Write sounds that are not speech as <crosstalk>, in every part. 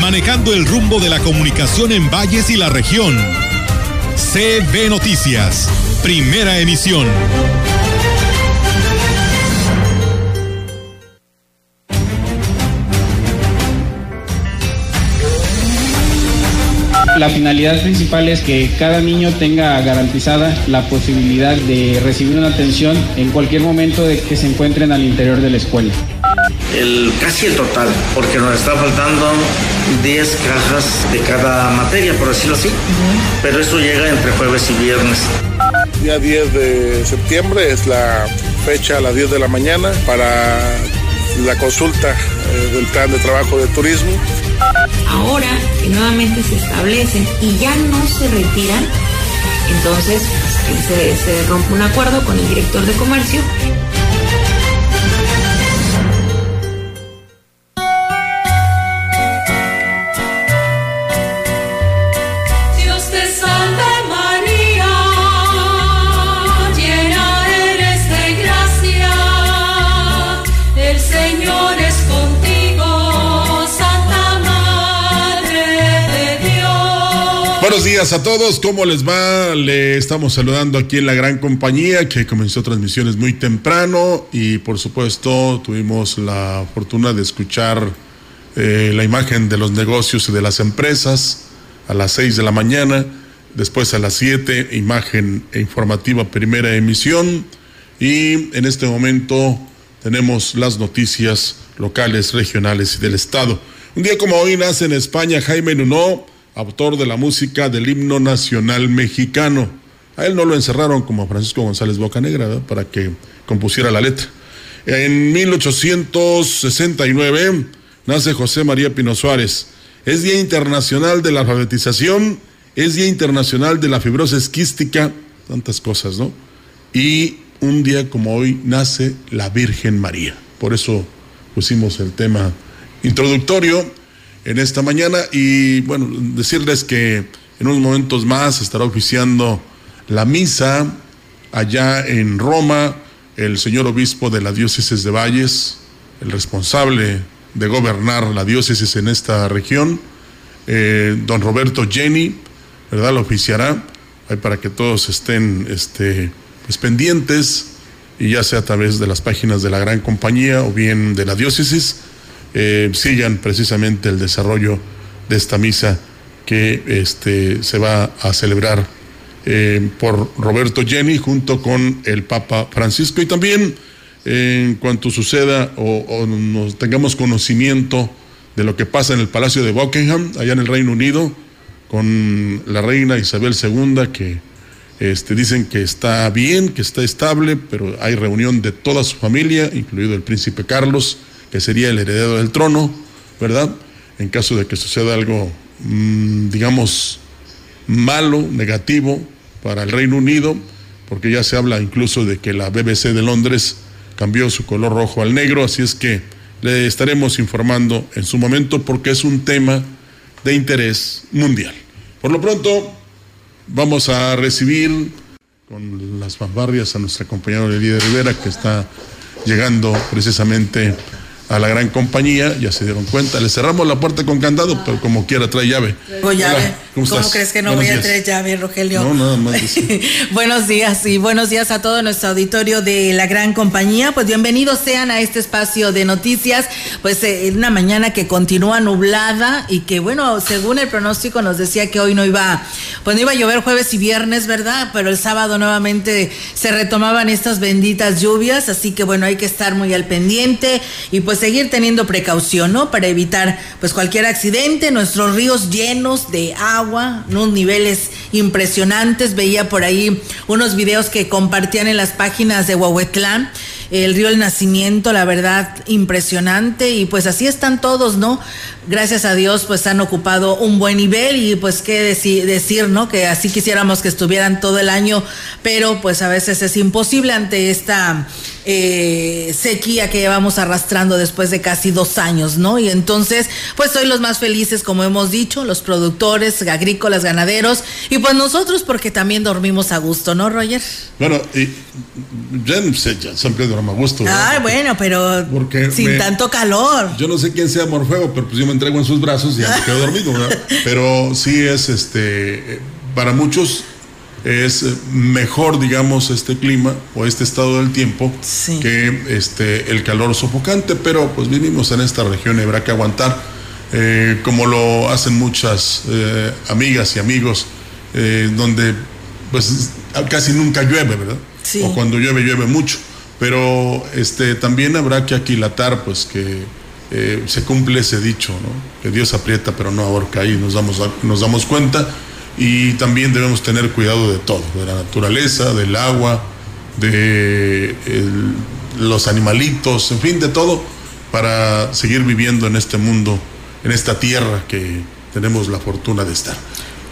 manejando el rumbo de la comunicación en valles y la región. CB Noticias, primera emisión. La finalidad principal es que cada niño tenga garantizada la posibilidad de recibir una atención en cualquier momento de que se encuentren al interior de la escuela. El, casi el total, porque nos está faltando 10 cajas de cada materia, por decirlo así. Pero eso llega entre jueves y viernes. Día 10 de septiembre es la fecha a las 10 de la mañana para la consulta eh, del plan de trabajo de turismo. Ahora que nuevamente se establecen y ya no se retiran, entonces se, se rompe un acuerdo con el director de comercio días a todos, ¿cómo les va? Le estamos saludando aquí en la gran compañía que comenzó transmisiones muy temprano y por supuesto tuvimos la fortuna de escuchar eh, la imagen de los negocios y de las empresas a las 6 de la mañana, después a las 7 imagen informativa primera emisión y en este momento tenemos las noticias locales, regionales y del estado. Un día como hoy nace en España Jaime Nuno, autor de la música del himno nacional mexicano. A él no lo encerraron como a Francisco González Bocanegra para que compusiera la letra. En 1869 nace José María Pino Suárez. Es Día Internacional de la Alfabetización, es Día Internacional de la Fibrosis Quística, tantas cosas, ¿no? Y un día como hoy nace la Virgen María. Por eso pusimos el tema introductorio en esta mañana y bueno, decirles que en unos momentos más estará oficiando la misa allá en Roma el señor obispo de la diócesis de Valles, el responsable de gobernar la diócesis en esta región, eh, don Roberto Jenny, ¿verdad? Lo oficiará para que todos estén este, pues, pendientes y ya sea a través de las páginas de la gran compañía o bien de la diócesis, eh, sigan precisamente el desarrollo de esta misa que este, se va a celebrar eh, por Roberto Jenny junto con el Papa Francisco. Y también eh, en cuanto suceda o, nos tengamos conocimiento de lo que pasa en el Palacio de Buckingham, allá en el Reino Unido, con la reina Isabel II, que este, dicen que está bien, que está estable, pero hay reunión de toda su familia, incluido el príncipe Carlos, que sería el heredero del trono, ¿verdad? En caso de que suceda algo, mmm, digamos, malo, negativo para el Reino Unido, porque ya se habla incluso de que la BBC de Londres cambió su color rojo al negro, así es que le estaremos informando en su momento porque es un tema de interés mundial. Por lo pronto, vamos a recibir con las fanfarrias a nuestra compañera Lidia Rivera que está llegando precisamente a la gran compañía, ya se dieron cuenta, le cerramos la puerta con candado, pero como quiera trae llave. Traigo llave. ¿Cómo, estás? crees que no Buenos voy a días. traer llave, Rogelio? No, nada más <laughs> buenos días y buenos días a todo nuestro auditorio de la gran compañía. Pues bienvenidos sean a este espacio de noticias. Pues eh, una mañana que continúa nublada y que bueno, según el pronóstico nos decía que hoy no iba, pues no iba a llover jueves y viernes, ¿verdad? Pero el sábado nuevamente se retomaban estas benditas lluvias, así que bueno, hay que estar muy al pendiente y pues seguir teniendo precaución, ¿no? Para evitar pues cualquier accidente, nuestros ríos llenos de agua, unos niveles impresionantes, veía por ahí unos videos que compartían en las páginas de Huahuetlán el río El Nacimiento, la verdad, impresionante y pues así están todos, ¿no? Gracias a Dios pues han ocupado un buen nivel y pues qué decir, ¿no? Que así quisiéramos que estuvieran todo el año, pero pues a veces es imposible ante esta eh, sequía que llevamos arrastrando después de casi dos años, ¿no? Y entonces, pues soy los más felices, como hemos dicho, los productores, agrícolas, ganaderos, y pues nosotros porque también dormimos a gusto, ¿no, Roger? Bueno, y ya siempre duermo a gusto. Ah, bueno, pero sin tanto calor. Yo no sé quién sea Morfeo, pero pues yo me entrego en sus brazos y ya me quedo dormido, ¿verdad? <laughs> Pero sí es, este, para muchos es mejor, digamos, este clima o este estado del tiempo que este, el calor sofocante, pero pues vivimos en esta región y habrá que aguantar, eh, como lo hacen muchas eh, amigas y amigos, eh, donde pues casi nunca llueve, ¿verdad? O cuando llueve, llueve mucho. Pero este, también habrá que aquilatar, pues que se cumple ese dicho, ¿no? Que Dios aprieta pero no ahorca y nos damos, nos damos cuenta y también debemos tener cuidado de todo, de la naturaleza, del agua, de los animalitos, en fin, de todo, para seguir viviendo en este mundo, en esta tierra que tenemos la fortuna de estar.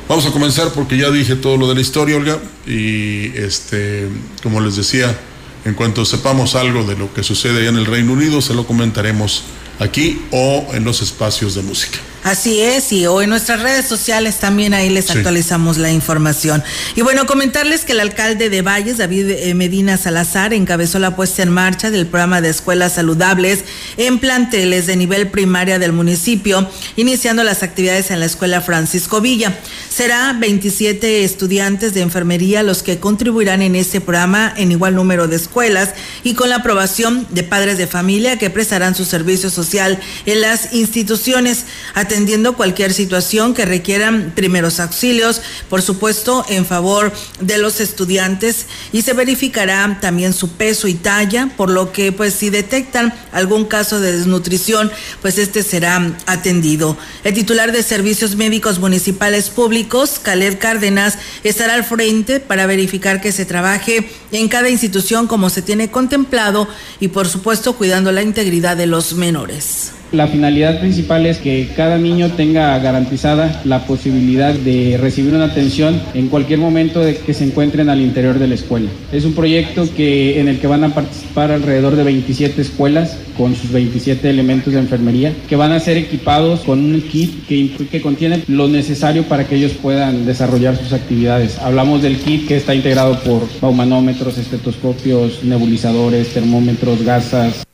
Vamos a comenzar porque ya dije todo lo de la historia, Olga, y este, como les decía, en cuanto sepamos algo de lo que sucede allá en el Reino Unido, se lo comentaremos aquí o en los espacios de música. Así es, y hoy en nuestras redes sociales también ahí les actualizamos la información. Y bueno, comentarles que el alcalde de Valles, David eh, Medina Salazar, encabezó la puesta en marcha del programa de escuelas saludables en planteles de nivel primaria del municipio, iniciando las actividades en la escuela Francisco Villa. Será 27 estudiantes de enfermería los que contribuirán en este programa en igual número de escuelas y con la aprobación de padres de familia que prestarán su servicio social en las instituciones atendiendo cualquier situación que requieran primeros auxilios, por supuesto, en favor de los estudiantes y se verificará también su peso y talla, por lo que pues si detectan algún caso de desnutrición, pues este será atendido. El titular de Servicios Médicos Municipales Públicos, Caled Cárdenas, estará al frente para verificar que se trabaje en cada institución como se tiene contemplado y por supuesto cuidando la integridad de los menores. La finalidad principal es que cada niño tenga garantizada la posibilidad de recibir una atención en cualquier momento de que se encuentren al interior de la escuela. Es un proyecto que, en el que van a participar alrededor de 27 escuelas con sus 27 elementos de enfermería que van a ser equipados con un kit que, que contiene lo necesario para que ellos puedan desarrollar sus actividades. Hablamos del kit que está integrado por baumanómetros, estetoscopios, nebulizadores, termómetros, gasas,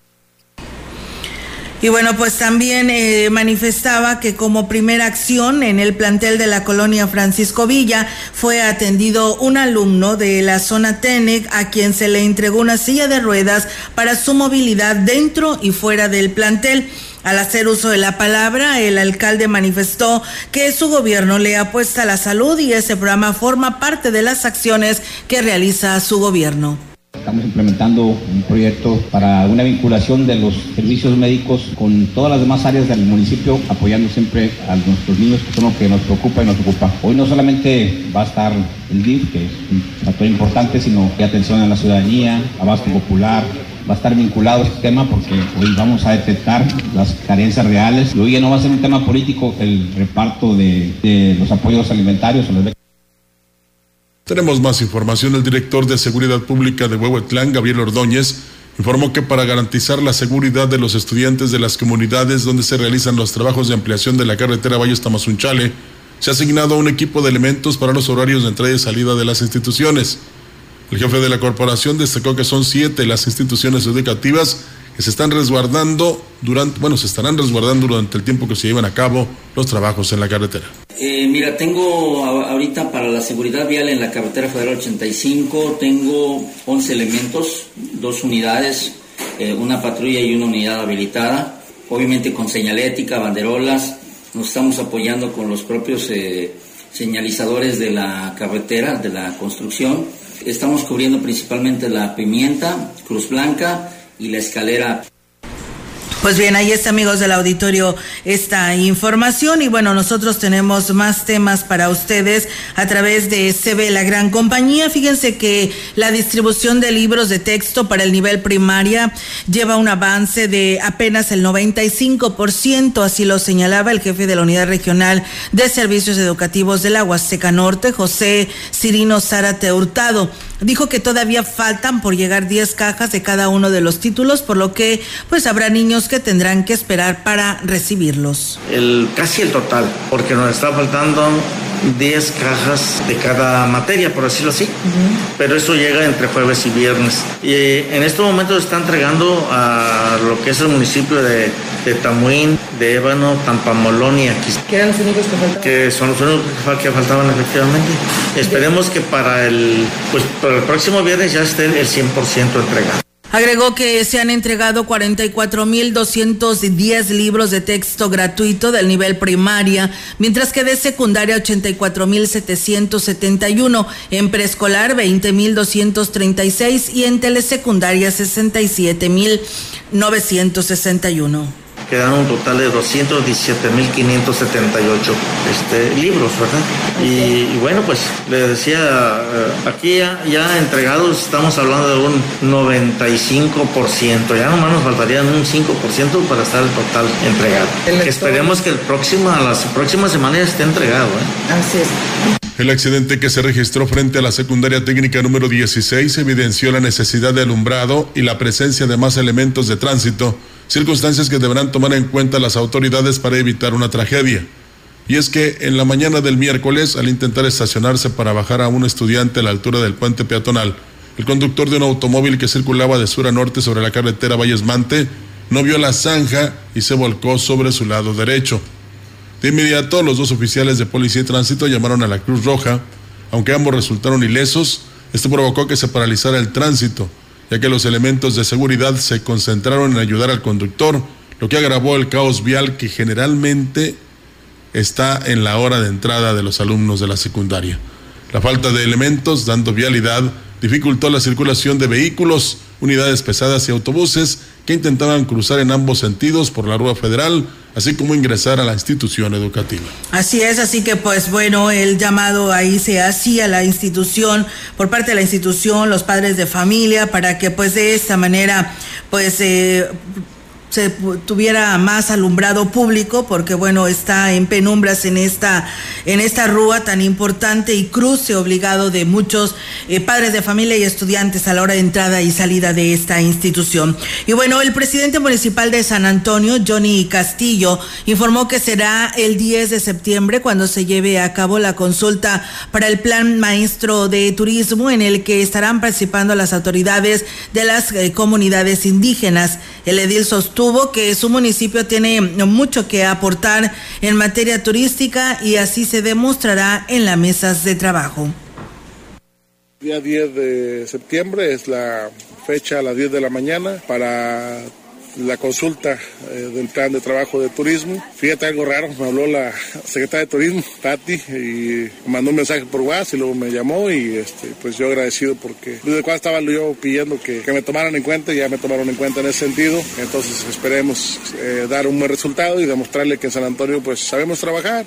y bueno, pues también eh, manifestaba que como primera acción en el plantel de la colonia Francisco Villa fue atendido un alumno de la zona TENEC a quien se le entregó una silla de ruedas para su movilidad dentro y fuera del plantel. Al hacer uso de la palabra, el alcalde manifestó que su gobierno le apuesta a la salud y ese programa forma parte de las acciones que realiza su gobierno. Estamos implementando un proyecto para una vinculación de los servicios médicos con todas las demás áreas del municipio, apoyando siempre a nuestros niños, que son los que nos preocupa y nos ocupa. Hoy no solamente va a estar el DIF, que es un factor importante, sino que atención a la ciudadanía, abasto popular, va a estar vinculado a este tema porque hoy vamos a detectar las carencias reales hoy ya no va a ser un tema político el reparto de, los apoyos alimentarios o las tenemos más información. El director de Seguridad Pública de Huehuetlán, Gabriel Ordóñez, informó que para garantizar la seguridad de los estudiantes de las comunidades donde se realizan los trabajos de ampliación de la carretera Valles Tamazunchale, se ha asignado un equipo de elementos para los horarios de entrada y salida de las instituciones. El jefe de la corporación destacó que son siete las instituciones educativas que se están resguardando durante, bueno, se estarán resguardando durante el tiempo que se llevan a cabo los trabajos en la carretera. Eh, mira, tengo ahorita para la seguridad vial en la carretera federal 85, tengo 11 elementos, dos unidades, eh, una patrulla y una unidad habilitada, obviamente con señalética, banderolas, nos estamos apoyando con los propios eh, señalizadores de la carretera, de la construcción, estamos cubriendo principalmente la pimienta, Cruz Blanca, y la escalera. Pues bien, ahí está, amigos del auditorio, esta información. Y bueno, nosotros tenemos más temas para ustedes a través de CB La Gran Compañía. Fíjense que la distribución de libros de texto para el nivel primaria lleva un avance de apenas el 95%, así lo señalaba el jefe de la Unidad Regional de Servicios Educativos de la Huasteca Norte, José Cirino Zárate Hurtado. Dijo que todavía faltan por llegar 10 cajas de cada uno de los títulos, por lo que pues habrá niños que tendrán que esperar para recibirlos. El, casi el total, porque nos está faltando 10 cajas de cada materia, por decirlo así. Pero eso llega entre jueves y viernes. Y eh, en estos momentos se está entregando a lo que es el municipio de, de Tamuín, de Ébano, Tampamolón y aquí. ¿Qué eran los únicos que faltaban? Que son los únicos que que faltaban efectivamente. Esperemos que para el, pues, para el próximo viernes ya esté el 100% entregado. Agregó que se han entregado 44.210 libros de texto gratuito del nivel primaria, mientras que de secundaria 84.771, en preescolar 20.236 y en telesecundaria 67.961. Quedaron un total de 217.578 este, libros, ¿verdad? Y, y bueno, pues le decía, eh, aquí ya, ya entregados estamos hablando de un 95%, ya nomás nos faltarían un 5% para estar el total entregado. Que esperemos que el próximo, a las próximas semanas ya esté entregado. ¿eh? Así es. El accidente que se registró frente a la secundaria técnica número 16 evidenció la necesidad de alumbrado y la presencia de más elementos de tránsito, circunstancias que deberán tomar en cuenta las autoridades para evitar una tragedia. Y es que en la mañana del miércoles, al intentar estacionarse para bajar a un estudiante a la altura del puente peatonal, el conductor de un automóvil que circulaba de sur a norte sobre la carretera Valles Mante no vio la zanja y se volcó sobre su lado derecho. De inmediato, los dos oficiales de policía y tránsito llamaron a la Cruz Roja. Aunque ambos resultaron ilesos, esto provocó que se paralizara el tránsito, ya que los elementos de seguridad se concentraron en ayudar al conductor, lo que agravó el caos vial que generalmente está en la hora de entrada de los alumnos de la secundaria. La falta de elementos dando vialidad dificultó la circulación de vehículos, unidades pesadas y autobuses que intentaban cruzar en ambos sentidos por la Rúa Federal, así como ingresar a la institución educativa. Así es, así que pues bueno, el llamado ahí se hacía la institución, por parte de la institución, los padres de familia, para que pues de esta manera pues eh, se tuviera más alumbrado público porque bueno está en penumbras en esta en esta rúa tan importante y cruce obligado de muchos eh, padres de familia y estudiantes a la hora de entrada y salida de esta institución. Y bueno el presidente municipal de San Antonio Johnny Castillo informó que será el 10 de septiembre cuando se lleve a cabo la consulta para el plan maestro de turismo en el que estarán participando las autoridades de las eh, comunidades indígenas. El edil sostuvo que su municipio tiene mucho que aportar en materia turística y así se demostrará en las mesas de trabajo. Día 10 de septiembre es la fecha a las 10 de la mañana para la consulta eh, del plan de trabajo de turismo. Fíjate algo raro, me habló la secretaria de turismo, Tati, y mandó un mensaje por WhatsApp y luego me llamó y este, pues yo agradecido porque desde cuando estaba yo pidiendo que, que me tomaran en cuenta ya me tomaron en cuenta en ese sentido. Entonces esperemos eh, dar un buen resultado y demostrarle que en San Antonio pues sabemos trabajar.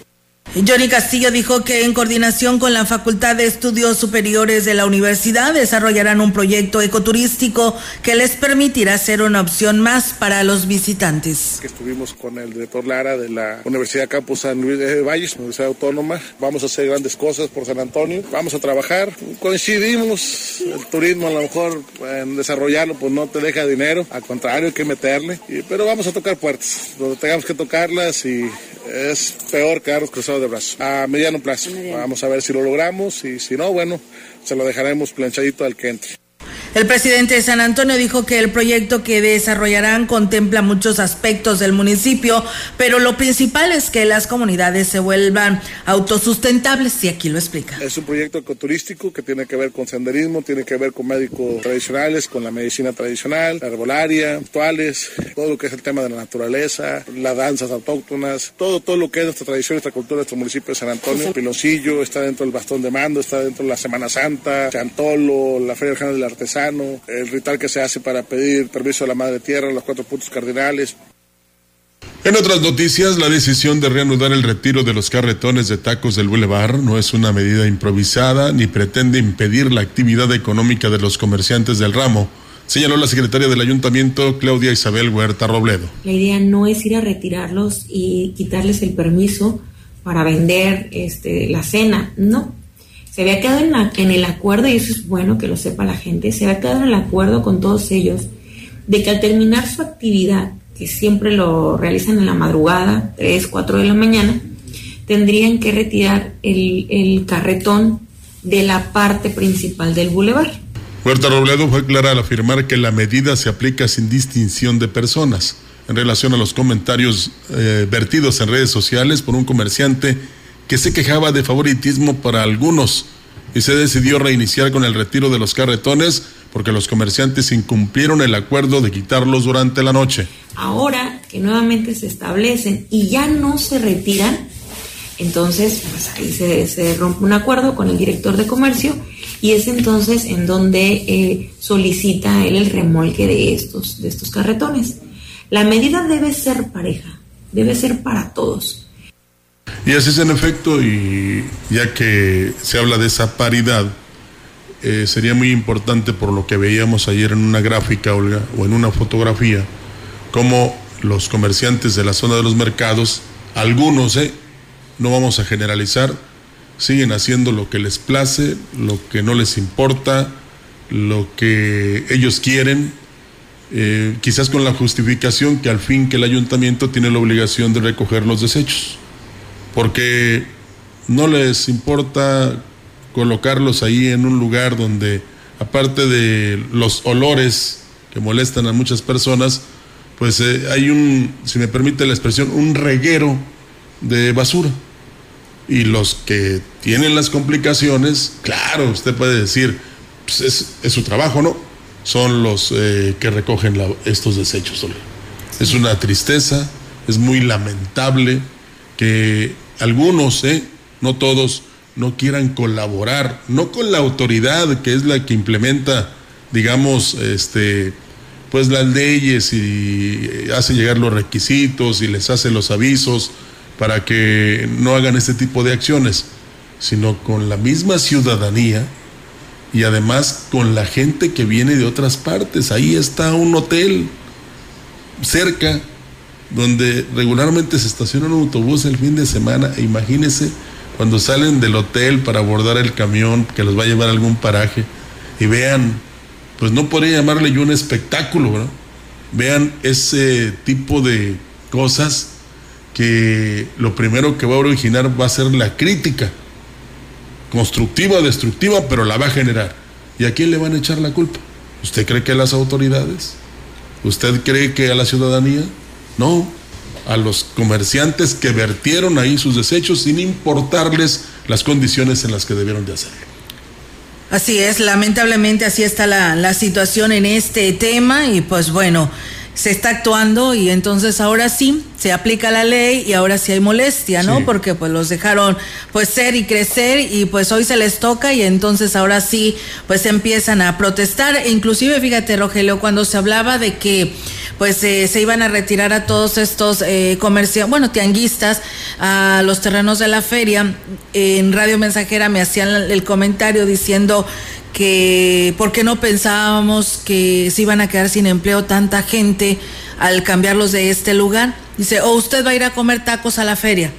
Johnny Castillo dijo que en coordinación con la Facultad de Estudios Superiores de la universidad desarrollarán un proyecto ecoturístico que les permitirá ser una opción más para los visitantes. estuvimos con el director Lara de la Universidad Campus San Luis de Valles, Universidad Autónoma. Vamos a hacer grandes cosas por San Antonio. Vamos a trabajar. Coincidimos. El turismo a lo mejor en desarrollarlo pues no te deja dinero. Al contrario, hay que meterle. Pero vamos a tocar puertas. Donde tengamos que tocarlas y es peor quedarnos cruzados de brazos. A mediano plazo. Vamos a ver si lo logramos y si no, bueno, se lo dejaremos planchadito al que entre. El presidente de San Antonio dijo que el proyecto que desarrollarán contempla muchos aspectos del municipio, pero lo principal es que las comunidades se vuelvan autosustentables y aquí lo explica. Es un proyecto ecoturístico que tiene que ver con senderismo, tiene que ver con médicos tradicionales, con la medicina tradicional, la herbolaria, actuales, todo lo que es el tema de la naturaleza, las danzas autóctonas, todo, todo lo que es nuestra tradición, nuestra cultura, nuestro municipio de San Antonio. Piloncillo está dentro del bastón de mando, está dentro de la Semana Santa, Chantolo, la Feria Regional del El ritual que se hace para pedir permiso a la Madre Tierra, los cuatro puntos cardinales. En otras noticias, la decisión de reanudar el retiro de los carretones de tacos del Boulevard no es una medida improvisada ni pretende impedir la actividad económica de los comerciantes del ramo, señaló la secretaria del ayuntamiento, Claudia Isabel Huerta Robledo. La idea no es ir a retirarlos y quitarles el permiso para vender este, la cena, no. Se había quedado en, la- en el acuerdo, y eso es bueno que lo sepa la gente, se había quedado en el acuerdo con todos ellos de que al terminar su actividad, que siempre lo realizan en la madrugada, 3, 4 de la mañana, tendrían que retirar el, el carretón de la parte principal del bulevar. Huerta Robledo fue clara al afirmar que la medida se aplica sin distinción de personas en relación a los comentarios eh, vertidos en redes sociales por un comerciante que se quejaba de favoritismo para algunos y se decidió reiniciar con el retiro de los carretones porque los comerciantes incumplieron el acuerdo de quitarlos durante la noche. Ahora que nuevamente se establecen y ya no se retiran, entonces pues ahí se, rompe un acuerdo con el director de comercio y es entonces en donde eh, solicita él el remolque de estos, de estos carretones. La medida debe ser pareja, debe ser para todos. Y así es en efecto, y ya que se habla de esa paridad, eh, sería muy importante por lo que veíamos ayer en una gráfica, Olga, o en una fotografía, cómo los comerciantes de la zona de los mercados, algunos, eh, no vamos a generalizar, siguen haciendo lo que les place, lo que no les importa, lo que ellos quieren, eh, quizás con la justificación que al fin que el ayuntamiento tiene la obligación de recoger los desechos porque no les importa colocarlos ahí en un lugar donde, aparte de los olores que molestan a muchas personas, pues eh, hay un, si me permite la expresión, un reguero de basura. Y los que tienen las complicaciones, claro, usted puede decir, pues es, es su trabajo, ¿no? Son los eh, que recogen la- estos desechos. Es una tristeza, es muy lamentable que algunos, ¿eh? no todos, no quieran colaborar, no con la autoridad que es la que implementa, digamos, este, pues las leyes y eh, hace llegar los requisitos y les hace los avisos para que no hagan este tipo de acciones, sino con la misma ciudadanía y además con la gente que viene de otras partes. Ahí está un hotel cerca donde regularmente se estaciona un autobús el fin de semana. E imagínense cuando salen del hotel para abordar el camión que los va a llevar a algún paraje y vean, pues no podría llamarle yo un espectáculo, ¿verdad? Vean ese tipo de cosas que lo primero que va a originar va a ser la crítica, constructiva o destructiva, pero la va a generar. ¿Y a quién le van a echar la culpa? ¿Usted cree que a las autoridades? ¿Usted cree que a la ciudadanía? No, a los comerciantes que vertieron ahí sus desechos sin importarles las condiciones en las que debieron de hacerlo. Así es, lamentablemente así está la, la situación en este tema y pues bueno, se está actuando y entonces ahora sí se aplica la ley y ahora sí hay molestia, ¿no? Sí. Porque pues los dejaron pues ser y crecer y pues hoy se les toca y entonces ahora sí pues empiezan a protestar. E inclusive fíjate Rogelio, cuando se hablaba de que pues eh, se iban a retirar a todos estos eh, comerciantes, bueno, tianguistas a los terrenos de la feria, en Radio Mensajera me hacían el comentario diciendo que por qué no pensábamos que se iban a quedar sin empleo tanta gente al cambiarlos de este lugar. Dice, o usted va a ir a comer tacos a la feria.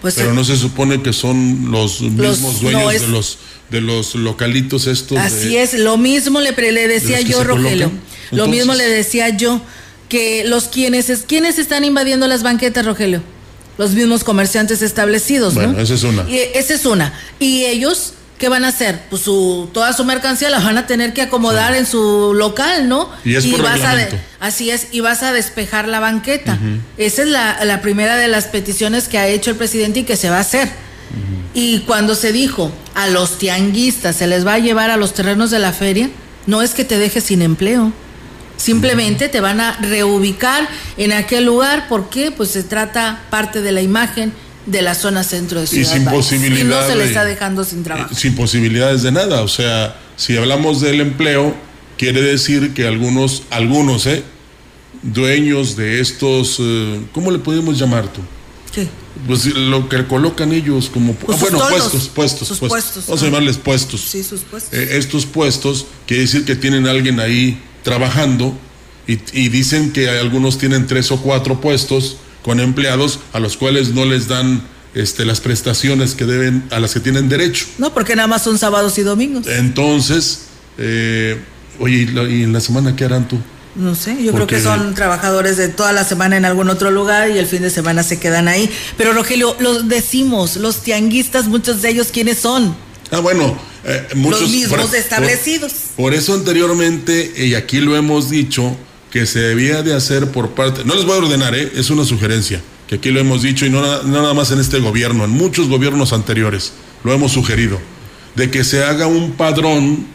Pues Pero no se supone que son los mismos dueños es- de los de los localitos estos. Así de- es, lo mismo le, pre- le decía yo, Rogelio. Lo mismo le decía yo, que los quienes, es, quienes están invadiendo las banquetas, Rogelio. Los mismos comerciantes establecidos, ¿no? Bueno, esa es una. Y esa es una. Y ellos, ¿qué van a hacer? Pues su, toda su mercancía la van a tener que acomodar en su local, ¿no? Y es por vas a así es, y vas a despejar la banqueta. Esa es la, la primera de las peticiones que ha hecho el presidente y que se va a hacer. Y cuando se dijo a los tianguistas se les va a llevar a los terrenos de la feria, no es que te dejes sin empleo. Simplemente te van a reubicar en aquel lugar porque pues se trata parte de la imagen de la zona centro de Y Ciudad sin Valles. posibilidad Y no se le está dejando sin trabajo. sin posibilidades de nada. O sea, si hablamos del empleo, quiere decir que algunos, algunos, ¿eh? dueños de estos, eh, ¿cómo le podemos llamar tú? ¿Qué? Pues lo que colocan ellos como Pues ah, bueno puestos, puestos, sus puestos. puestos, Vamos a llamarles puestos. Sí, sus puestos. Eh, estos puestos quiere decir que tienen a alguien ahí trabajando y, y dicen que algunos tienen tres o cuatro puestos con empleados a los cuales no les dan este, las prestaciones que deben a las que tienen derecho. No, porque nada más son sábados y domingos. Entonces, eh, oye, ¿y, en la semana qué harán tú? No sé, yo creo que son trabajadores de toda la semana en algún otro lugar y el fin de semana se quedan ahí. Pero Rogelio, los decimos, los tianguistas, muchos de ellos, ¿quiénes son? Ah, bueno, eh, muchos los mismos por- establecidos. Por, por eso anteriormente, y aquí lo hemos dicho, que se debía de hacer por parte, no les voy a ordenar, ¿eh? es una sugerencia, que aquí lo hemos dicho y no, na- no nada más en este gobierno, en muchos gobiernos anteriores lo hemos sugerido, de que se haga un padrón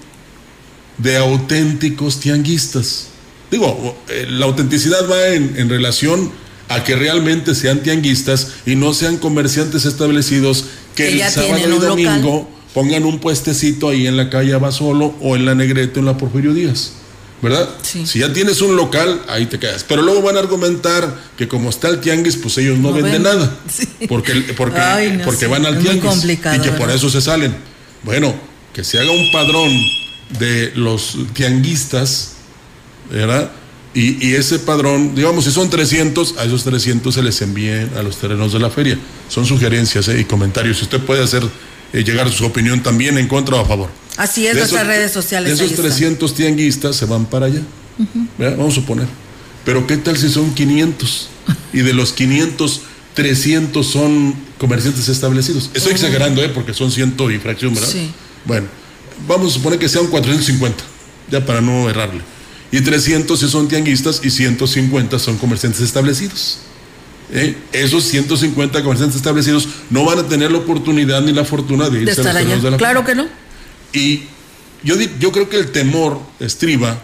de auténticos tianguistas. Digo, eh, la autenticidad va en, en relación a que realmente sean tianguistas y no sean comerciantes establecidos que, Que el sábado y local. domingo pongan un puestecito ahí en la calle Abasolo o en la Negrete o en la Porfirio Díaz. ¿Verdad? Sí. Si ya tienes un local, ahí te quedas. Pero luego van a argumentar que como está el tianguis, pues ellos no, No venden venden. nada. <laughs> Sí. Porque, porque, Ay, no, porque sí, van al es tianguis. y que por eso se salen. Bueno, que se haga un padrón de los tianguistas, ¿verdad? Y, y ese padrón, digamos, si son 300, a esos 300 se les envíen a los terrenos de la feria. Son sugerencias ¿eh? y comentarios. Si usted puede hacer eh, llegar su opinión también en contra o a favor. Así es, De nuestras esos- redes sociales. De esos están. 300 tianguistas se van para allá. Vamos a suponer. Pero ¿qué tal si son 500? Y de los 500, 300 son comerciantes establecidos. Estoy exagerando, ¿eh? Porque son ciento y fracción, ¿verdad? Sí. Bueno, vamos a suponer que sean 450, ya para no errarle. Y 300 si son tianguistas y 150 son comerciantes establecidos. ¿eh? Esos 150 comerciantes establecidos no van a tener la oportunidad ni la fortuna de De irse a los allá. de la Claro que no. Y yo, yo creo que el temor estriba,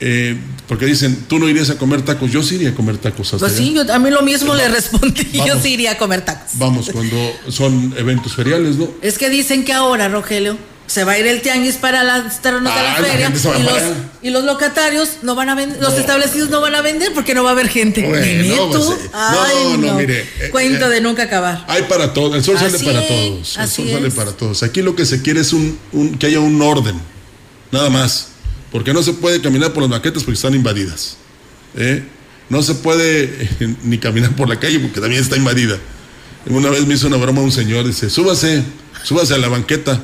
eh, porque dicen, tú no irías a comer tacos, yo sí iría a comer tacos hasta Pues sí, yo a mí lo mismo le respondí. Yo sí iría a comer tacos. Vamos, cuando son eventos feriales, ¿no? Es que dicen que ahora, Rogelio, se va a ir el tianguis para las terrenos de Ah, la la feria y los, y los locatarios no van a vender, los establecidos no van a vender porque no va a haber gente. Bueno, pues, eh, Ay, no, no, mire, eh, Cuento eh, de nunca acabar. Hay para todos, el sol sale para todos. El sol sale para todos. Aquí lo que se quiere es un, un- que haya un orden, nada más. Porque no se puede caminar por las maquetas porque están invadidas. ¿eh? No se puede <laughs> ni caminar por la calle porque también está invadida. Una vez me hizo una broma un señor, dice, súbase, súbase a la banqueta.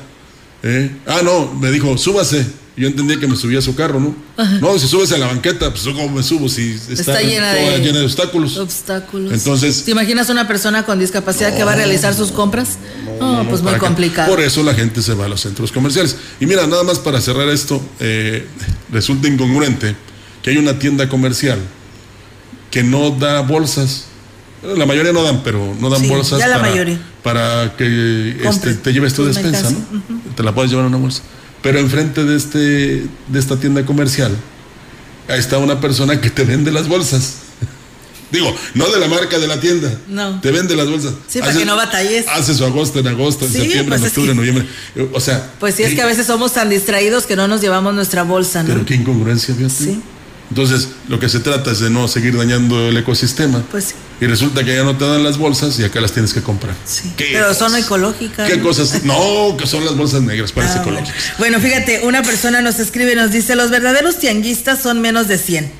¿Eh? Ah, no, me dijo, súbase. Yo entendía que me subía a su carro, ¿no? No, si subes a la banqueta, pues ¿cómo me subo si está, Está llena toda de- llena de obstáculos? Obstáculos. Entonces- ¿te imaginas una persona con discapacidad que va a realizar sus compras? No, pues muy complicado. Por eso la gente se va a los centros comerciales. Y mira, nada más para cerrar esto, eh, resulta incongruente que hay una tienda comercial que no da bolsas. La mayoría no dan, pero no dan Sí, bolsas ya la para, mayoría. Para que este, te lleves tu despensa. ¿no? Te la puedes llevar en una bolsa. Pero enfrente de, este, de esta tienda comercial, ahí está una persona que te vende las bolsas. <laughs> Digo, no de la marca de la tienda. No. Te vende las bolsas. Sí, para que no batalles. Hace su agosto en agosto, en Sí, septiembre, pues en octubre, en noviembre. Eh, O sea. Pues sí, es ¿qué- que a veces somos tan distraídos que no nos llevamos nuestra bolsa, ¿no? Pero qué incongruencia, fíjate. Sí. Entonces, lo que se trata es de no seguir dañando el ecosistema. Pues sí. Y resulta que ya no te dan las bolsas y acá las tienes que comprar. Sí. ¿Qué Pero son ecológicas. ¿Qué ¿no? cosas? <laughs> No, que son las bolsas negras, para Ah, ecológicas. bueno. Bueno, fíjate, una persona nos escribe y nos dice, los verdaderos tianguistas son menos de 100.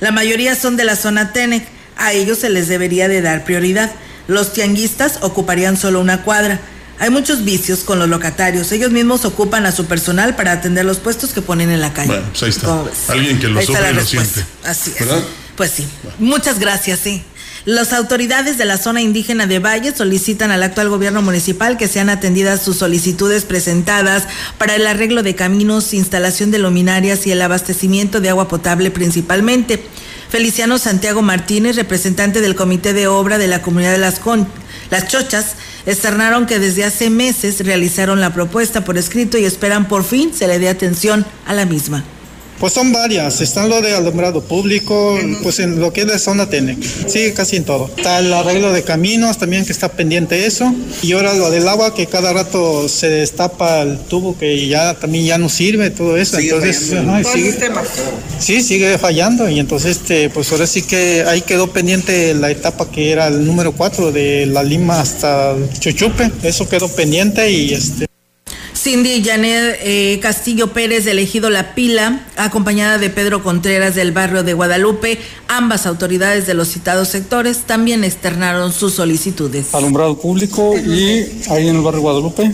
La mayoría son de la zona Tenec. A ellos se les debería de dar prioridad. Los tianguistas ocuparían solo una cuadra. Hay muchos vicios con los locatarios. Ellos mismos ocupan a su personal para atender los puestos que ponen en la calle. Bueno, pues ahí está. Alguien que lo Ahí sufre y lo siente. Así es. ¿Verdad? Pues sí. Muchas gracias, sí. Las autoridades de la zona indígena de Valle solicitan al actual gobierno municipal que sean atendidas sus solicitudes presentadas para el arreglo de caminos, instalación de luminarias y el abastecimiento de agua potable principalmente. Feliciano Santiago Martínez, representante del Comité de Obra de la Comunidad de las, Con- las Chochas, externaron que desde hace meses realizaron la propuesta por escrito y esperan por fin se le dé atención a la misma. Pues son varias, están lo de alumbrado público, pues en lo que es la zona TENEC, sí, casi en todo. Está el arreglo de caminos también que está pendiente eso, y ahora lo del agua que cada rato se destapa el tubo que ya también ya no sirve, todo eso. entonces, ajá, sigue- Sí, sigue fallando y entonces este, pues ahora sí que ahí quedó pendiente la etapa que era el número 4 de la Lima hasta Chuchupe, eso quedó pendiente y este Cindy Janet eh, Castillo Pérez, de elegido La Pila, acompañada de Pedro Contreras del barrio de Guadalupe, ambas autoridades de los citados sectores también externaron sus solicitudes. alumbrado público y ahí en el barrio Guadalupe.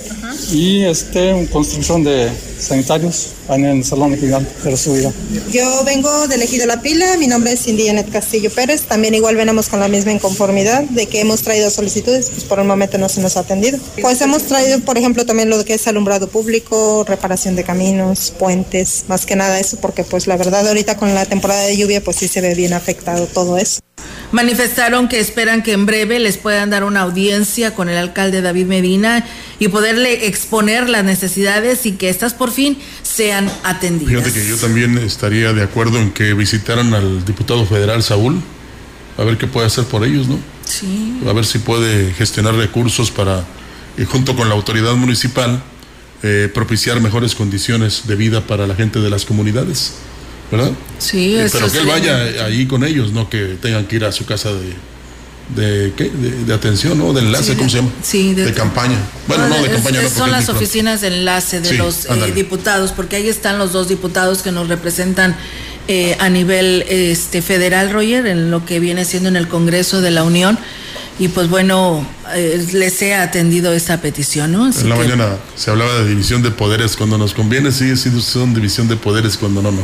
Y este construcción de sanitarios ahí en el salón gigante de la subida. Yo vengo de Elegido La Pila, mi nombre es Cindy Janet Castillo Pérez, también igual venimos con la misma inconformidad de que hemos traído solicitudes, pues por el momento no se nos ha atendido. Pues hemos traído, por ejemplo, también lo que es alumbrado público, reparación de caminos, puentes, más que nada eso, porque pues la verdad ahorita con la temporada de lluvia pues sí se ve bien afectado todo eso. Manifestaron que esperan que en breve les puedan dar una audiencia con el alcalde David Medina y poderle exponer las necesidades y que estas por fin sean atendidas. Fíjate que yo también estaría de acuerdo en que visitaran al diputado federal Saúl, a ver qué puede hacer por ellos, ¿no? Sí. A ver si puede gestionar recursos para, y junto con la autoridad municipal, eh, propiciar mejores condiciones de vida para la gente de las comunidades, ¿verdad? Sí, Eh, pero que él vaya ahí con ellos, no que tengan que ir a su casa de, de, ¿qué? de, de atención, ¿no? De enlace, Sí, ¿cómo de- se llama? sí, de- campaña. Bueno, no, de Es- campaña es- Son las oficinas de enlace de Sí, los eh, diputados, porque ahí están los dos diputados que nos representan eh, a nivel este federal, Roger, en lo que viene siendo en el Congreso de la Unión. Y pues bueno, eh, les he atendido esta petición, ¿no? Así En la que- mañana se hablaba de división de poderes cuando nos conviene, sí, sí, son división de poderes cuando no, no.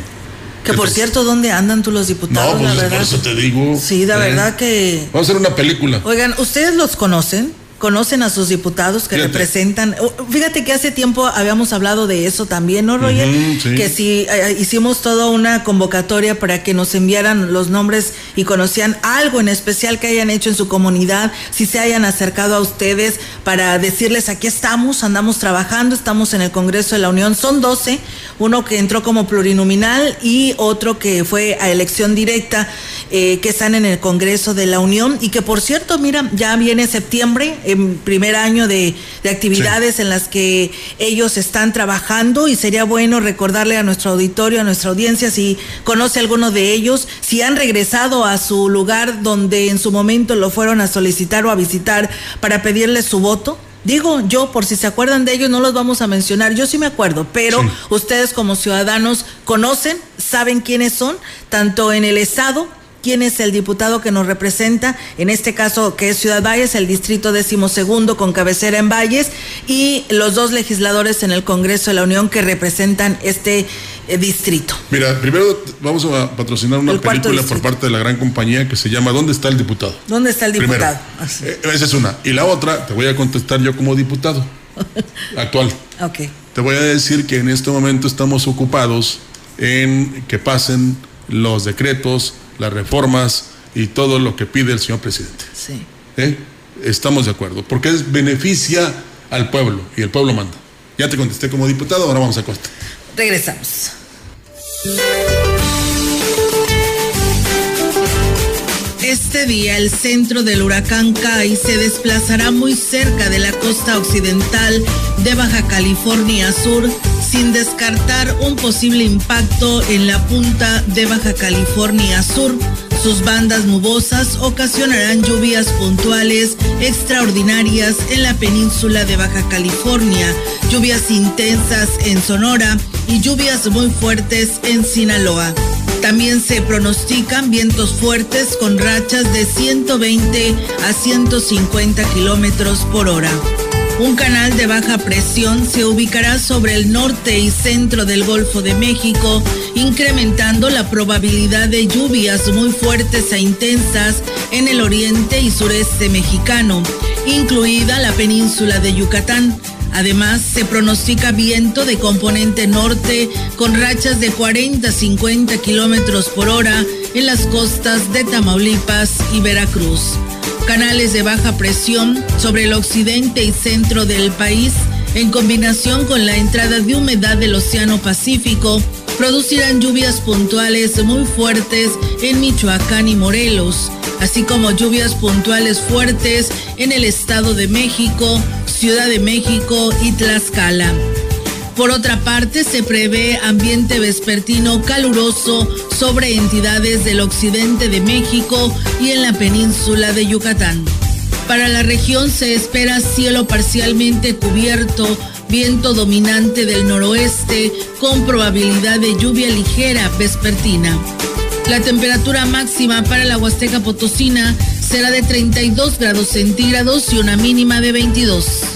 Que por cierto, ¿dónde andan tú los diputados? No, pues la por eso te digo. Sí, la ¿eh? verdad que... Vamos a hacer una película. Oigan, ¿ustedes los conocen? ¿Conocen a sus diputados que Fíjate. representan? Fíjate que hace tiempo habíamos hablado de eso también, ¿no, Roger? Ujú, sí. Que si eh, hicimos toda una convocatoria para que nos enviaran los nombres y conocían algo en especial que hayan hecho en su comunidad, si se hayan acercado a ustedes para decirles aquí estamos, andamos trabajando, estamos en el Congreso de la Unión. Son 12, uno que entró como plurinominal y otro que fue a elección directa, eh, que están en el Congreso de la Unión y que por cierto, mira, ya viene septiembre, en primer año de, de actividades en las que ellos están trabajando y sería bueno recordarle a nuestro auditorio, a nuestra audiencia, si conoce alguno de ellos, si han regresado a su lugar donde en su momento lo fueron a solicitar o a visitar para pedirle su voto. Digo yo, por si se acuerdan de ellos, no los vamos a mencionar. Yo sí me acuerdo, pero Sí. ustedes como ciudadanos conocen, saben quiénes son, tanto en el Estado, quién es el diputado que nos representa, en este caso que es Ciudad Valles, el distrito decimosegundo con cabecera en Valles, y los dos legisladores en el Congreso de la Unión que representan este eh, distrito. Mira, primero vamos a patrocinar una película por parte de la gran compañía que se llama ¿Dónde está el diputado? ¿Dónde está el diputado? Así. Eh, esa es una. Y la otra, te voy a contestar yo como diputado <laughs> actual. Ok. Te voy a decir que en este momento estamos ocupados en que pasen los decretos, las reformas y todo lo que pide el señor presidente. Sí. ¿Eh? Estamos de acuerdo, porque es beneficia al pueblo y el pueblo manda. Ya te contesté como diputado, ahora vamos a corte. Regresamos. Este día el centro del huracán Kai se desplazará muy cerca de la costa occidental de Baja California Sur sin descartar un posible impacto en la punta de Baja California Sur. Sus bandas nubosas ocasionarán lluvias puntuales extraordinarias en la península de Baja California, lluvias intensas en Sonora y lluvias muy fuertes en Sinaloa. También se pronostican vientos fuertes con rachas de 120 a 150 kilómetros por hora. Un canal de baja presión se ubicará sobre el norte y centro del Golfo de México, incrementando la probabilidad de lluvias muy fuertes e intensas en el oriente y sureste mexicano, incluida la península de Yucatán. Además, se pronostica viento de componente norte con rachas de 40 a 50 kilómetros por hora en las costas de Tamaulipas y Veracruz. Canales de baja presión sobre el occidente y centro del país, en combinación con la entrada de humedad del Océano Pacífico, producirán lluvias puntuales muy fuertes en Michoacán y Morelos, así como lluvias puntuales fuertes en el Estado de México, Ciudad de México y Tlaxcala. Por otra parte, se prevé ambiente vespertino caluroso sobre entidades del occidente de México y en la península de Yucatán. Para la región se espera cielo parcialmente cubierto, viento dominante del noroeste con probabilidad de lluvia ligera vespertina. La temperatura máxima para la Huasteca Potosina será de 32 grados centígrados y una mínima de 22.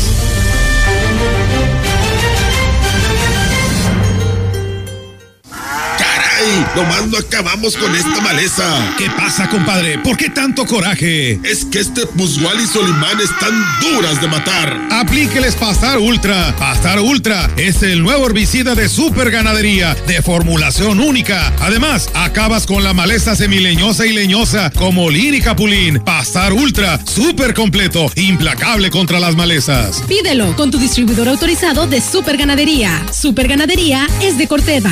Nomás no acabamos con esta maleza. ¿Qué pasa, compadre? ¿Por qué tanto coraje? Es que este Pusgual y Solimán están duras de matar. Aplíqueles Pastar Ultra. Pastar Ultra es el nuevo herbicida de super ganadería de formulación única. Además, acabas con la maleza semileñosa y leñosa como Lin y Capulín. Pastar Ultra, súper completo, implacable contra las malezas. Pídelo con tu distribuidor autorizado de Super Ganadería. Super Ganadería es de Corteva.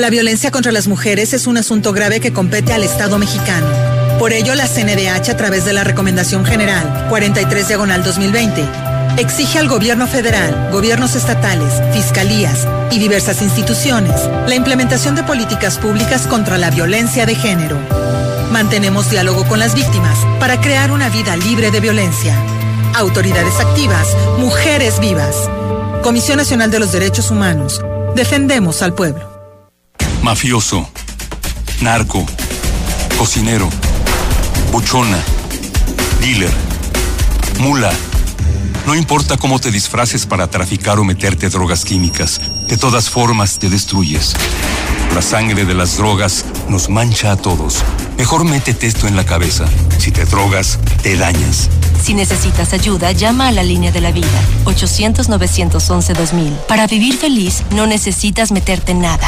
La violencia contra las mujeres es un asunto grave que compete al Estado mexicano. Por ello, la CNDH, a través de la Recomendación General 43 Diagonal 2020, exige al gobierno federal, gobiernos estatales, fiscalías y diversas instituciones la implementación de políticas públicas contra la violencia de género. Mantenemos diálogo con las víctimas para crear una vida libre de violencia. Autoridades activas, mujeres vivas. Comisión Nacional de los Derechos Humanos. Defendemos al pueblo. Mafioso, narco, cocinero, buchona, dealer, mula. No importa cómo te disfraces para traficar o meterte drogas químicas, de todas formas te destruyes. La sangre de las drogas nos mancha a todos. Mejor métete esto en la cabeza. Si te drogas, te dañas. Si necesitas ayuda, llama a la línea de la vida, 800-911-2000. Para vivir feliz, no necesitas meterte en nada.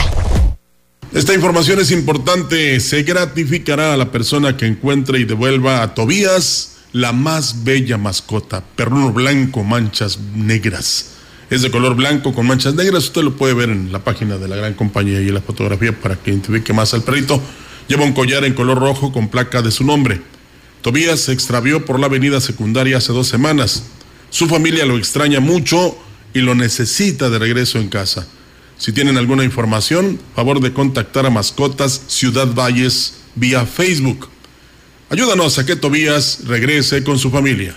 Esta información es importante. Se gratificará a la persona que encuentre y devuelva a Tobías la más bella mascota, perruno blanco, manchas negras. Es de color blanco con manchas negras. Usted lo puede ver en la página de la gran compañía y en la fotografía para que identifique más al perrito. Lleva un collar en color rojo con placa de su nombre. Tobías se extravió por la avenida secundaria hace dos semanas. Su familia lo extraña mucho y lo necesita de regreso en casa. Si tienen alguna información, favor de contactar a Mascotas Ciudad Valles vía Facebook. Ayúdanos a que Tobías regrese con su familia.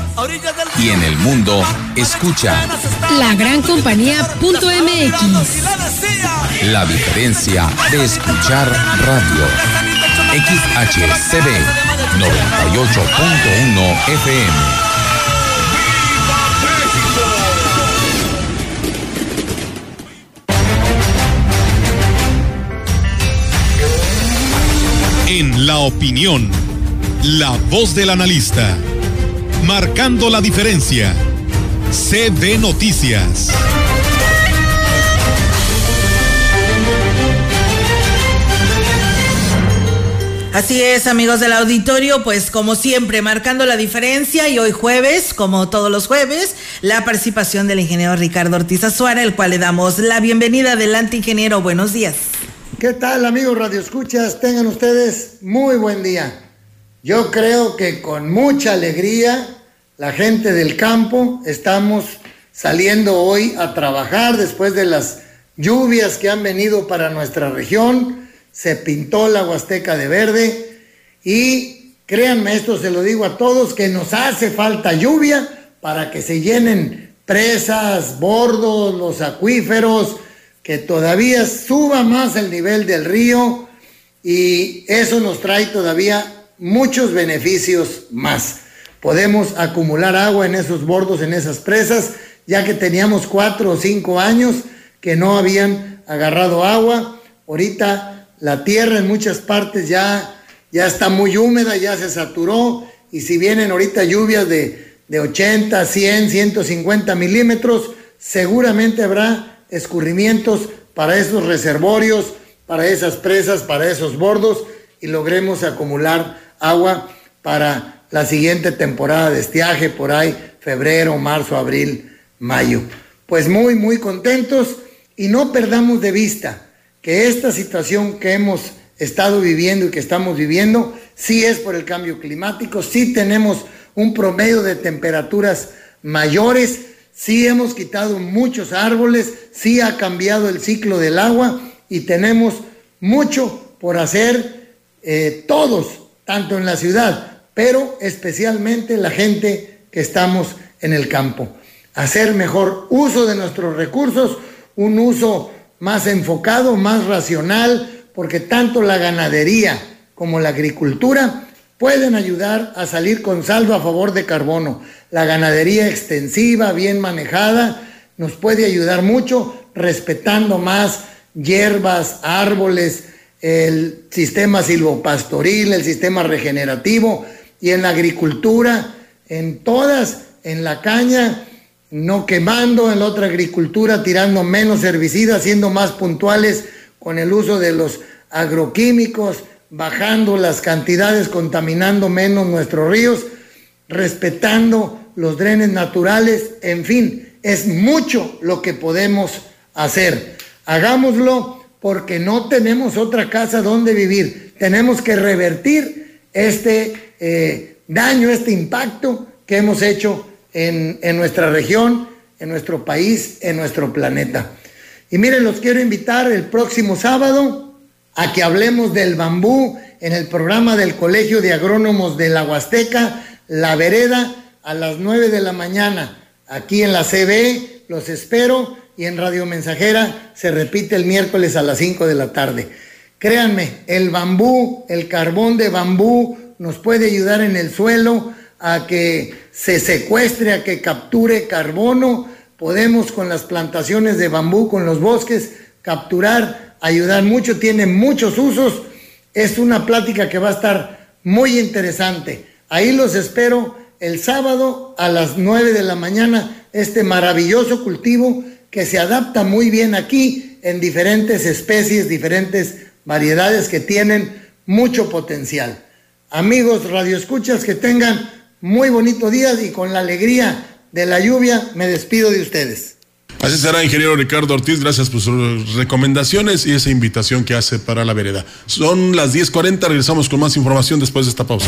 y en el mundo, escucha la gran compañía.mx. La diferencia de escuchar radio. XHCB 98.1 FM. En la opinión, la voz del analista Marcando la diferencia. CB Noticias. Así es, amigos del auditorio, pues como siempre, marcando la diferencia y hoy jueves, como todos los jueves, la participación del ingeniero Ricardo Ortiz Azuara, el cual le damos la bienvenida. Adelante, ingeniero, buenos días. ¿Qué tal, amigos Radio Escuchas? Tengan ustedes muy buen día. Yo creo que con mucha alegría, la gente del campo estamos saliendo hoy a trabajar después de las lluvias que han venido para nuestra región. Se pintó la Huasteca de verde y créanme, esto se lo digo a todos, que nos hace falta lluvia para que se llenen presas, bordos, los acuíferos, que todavía suba más el nivel del río y eso nos trae todavía muchos beneficios más. Podemos acumular agua en esos bordos, en esas presas, ya que teníamos cuatro o cinco años que no habían agarrado agua. Ahorita la tierra en muchas partes ya, ya está muy húmeda, ya se saturó y si vienen ahorita lluvias de, de 80, 100, 150 milímetros, seguramente habrá escurrimientos para esos reservorios, para esas presas, para esos bordos y logremos acumular agua para la siguiente temporada de estiaje, por ahí febrero, marzo, abril, mayo. Pues muy, muy contentos y no perdamos de vista que esta situación que hemos estado viviendo y que estamos viviendo, sí es por el cambio climático, sí tenemos un promedio de temperaturas mayores, sí hemos quitado muchos árboles, sí ha cambiado el ciclo del agua y tenemos mucho por hacer eh, todos, tanto en la ciudad, pero especialmente la gente que estamos en el campo. Hacer mejor uso de nuestros recursos, un uso más enfocado, más racional, porque tanto la ganadería como la agricultura pueden ayudar a salir con saldo a favor de carbono. La ganadería extensiva, bien manejada, nos puede ayudar mucho respetando más hierbas, árboles, el sistema silvopastoril, el sistema regenerativo y en la agricultura, en todas, en la caña, no quemando, en la otra agricultura tirando menos herbicidas, siendo más puntuales con el uso de los agroquímicos, bajando las cantidades, contaminando menos nuestros ríos, respetando los drenes naturales, en fin, es mucho lo que podemos hacer. Hagámoslo porque no tenemos otra casa donde vivir. Tenemos que revertir este eh, daño, este impacto que hemos hecho en, nuestra región, en nuestro país, en nuestro planeta. Y miren, los quiero invitar el próximo sábado a que hablemos del bambú en el programa del Colegio de Agrónomos de la Huasteca, La Vereda, a las 9 de la mañana. Aquí en la CB, los espero y en Radio Mensajera se repite el miércoles a las 5 de la tarde. Créanme, el bambú, el carbón de bambú nos puede ayudar en el suelo a que se secuestre, a que capture carbono. Podemos con las plantaciones de bambú, con los bosques, capturar, ayudar mucho, tiene muchos usos. Es una plática que va a estar muy interesante. Ahí los espero el sábado a las 9 de la mañana, este maravilloso cultivo que se adapta muy bien aquí en diferentes especies, diferentes variedades que tienen mucho potencial. Amigos radioescuchas, que tengan muy bonito día y con la alegría de la lluvia me despido de ustedes. Así será, ingeniero Ricardo Ortiz. Gracias por sus recomendaciones y esa invitación que hace para la vereda. Son las 10:40. Regresamos con más información después de esta pausa.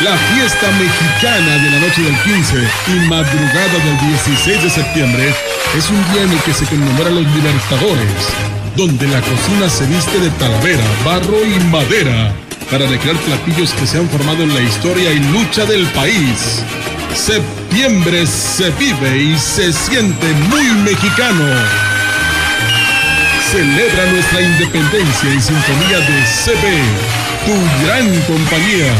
La fiesta mexicana de la noche del 15 y madrugada del 16 de septiembre es un día en el que se conmemora a los libertadores donde la cocina se viste de talavera, barro y madera para recrear platillos que se han formado en la historia y lucha del país. Septiembre se vive y se siente muy mexicano. Celebra nuestra independencia en sintonía de CB, tu gran compañía.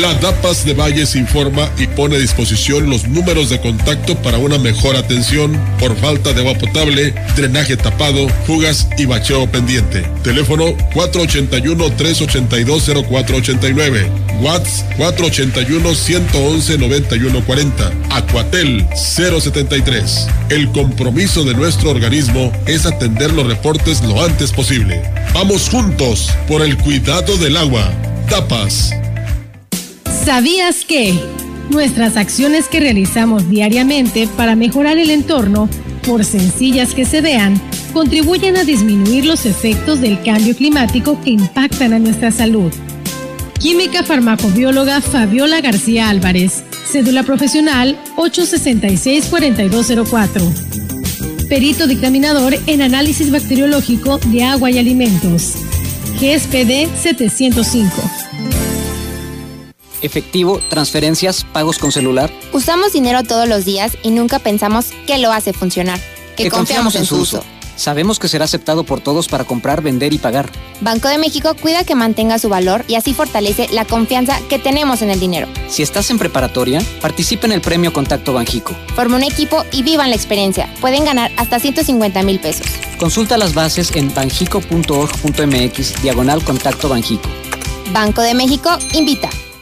La DAPAS de Valles informa y pone a disposición los números de contacto para una mejor atención por falta de agua potable, drenaje tapado, fugas y bacheo pendiente. Teléfono 481-382-0489. WhatsApp 481-111-9140. Acuatel 073. El compromiso de nuestro organismo es atender los reportes lo antes posible. Vamos juntos por el cuidado del agua. DAPAS. ¿Sabías que? Nuestras acciones que realizamos diariamente para mejorar el entorno, por sencillas que se vean, contribuyen a disminuir los efectos del cambio climático que impactan a nuestra salud. Química farmacobióloga Fabiola García Álvarez, cédula profesional 866-4204. Perito dictaminador en análisis bacteriológico de agua y alimentos. GSPD 705 efectivo, transferencias, pagos con celular. Usamos dinero todos los días y nunca pensamos que lo hace funcionar, que, confiamos, en su uso. Sabemos que será aceptado por todos para comprar, vender y pagar. Banco de México cuida que mantenga su valor y así fortalece la confianza que tenemos en el dinero. Si estás en preparatoria, participa en el premio Contacto Banjico. Forma un equipo y vivan la experiencia. Pueden ganar hasta 150 mil pesos. Consulta las bases en banjico.org.mx, diagonal Contacto Banjico. Banco de México invita.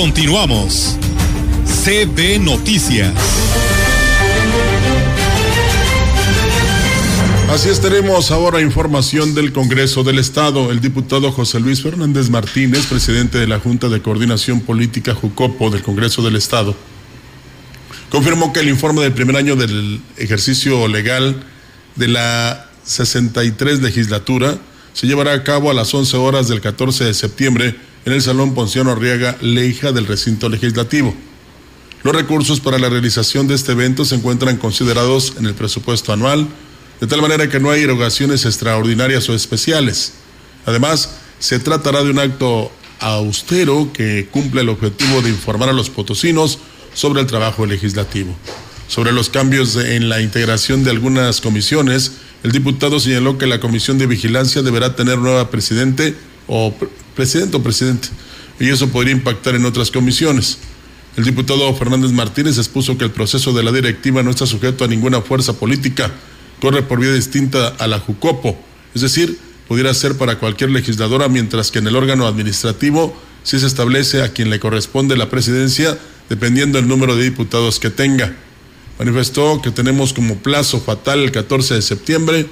Continuamos. CB Noticias. Así es, ahora información del Congreso del Estado. El diputado José Luis Fernández Martínez, presidente de la Junta de Coordinación Política Jucopo del Congreso del Estado, confirmó que el informe del primer año del ejercicio legal de la 63 legislatura se llevará a cabo a las 11 horas del 14 de septiembre en el Salón Ponciano Arriaga Leija del recinto legislativo. Los recursos para la realización de este evento se encuentran considerados en el presupuesto anual, de tal manera que no hay erogaciones extraordinarias o especiales. Además, se tratará de un acto austero que cumple el objetivo de informar a los potosinos sobre el trabajo legislativo. Sobre los cambios en la integración de algunas comisiones, el diputado señaló que la Comisión de Vigilancia deberá tener nueva presidente o presidente o presidente, y eso podría impactar en otras comisiones. El diputado Fernández Martínez expuso que el proceso de la directiva no está sujeto a ninguna fuerza política, corre por vía distinta a la JUCOPO, es decir, pudiera ser para cualquier legisladora, mientras que en el órgano administrativo sí se establece a quien le corresponde la presidencia, dependiendo del número de diputados que tenga. Manifestó que tenemos como plazo fatal el 14 de septiembre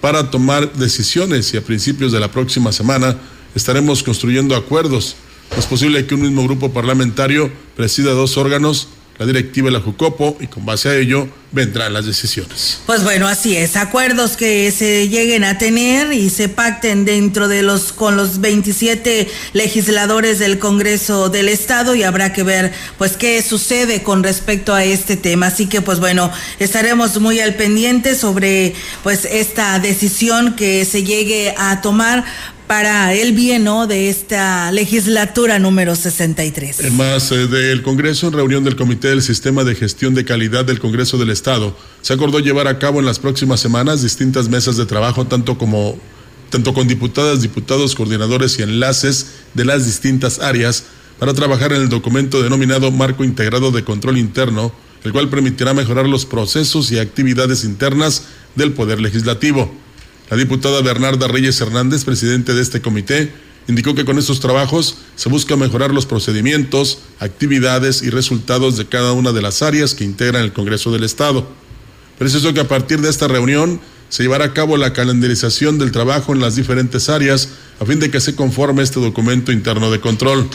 para tomar decisiones y a principios de la próxima semana estaremos construyendo acuerdos. Es posible que un mismo grupo parlamentario presida dos órganos la directiva de la Jucopo y con base a ello vendrán las decisiones. Pues bueno, así es, acuerdos que se lleguen a tener y se pacten dentro de los con los 27 legisladores del Congreso del Estado y habrá que ver pues qué sucede con respecto a este tema. Así que pues bueno, estaremos muy al pendiente sobre pues esta decisión que se llegue a tomar para el bien de esta legislatura número 63. En más eh, del Congreso, en reunión del Comité del Sistema de Gestión de Calidad del Congreso del Estado, se acordó llevar a cabo en las próximas semanas distintas mesas de trabajo, tanto como tanto con diputadas, diputados, coordinadores y enlaces de las distintas áreas para trabajar en el documento denominado Marco Integrado de Control Interno, el cual permitirá mejorar los procesos y actividades internas del Poder Legislativo. La diputada Bernarda Reyes Hernández, presidente de este comité, Indicó que con estos trabajos se busca mejorar los procedimientos, actividades y resultados de cada una de las áreas que integran el Congreso del Estado. Precisó que a partir de esta reunión se llevará a cabo la calendarización del trabajo en las diferentes áreas a fin de que se conforme este documento interno de control.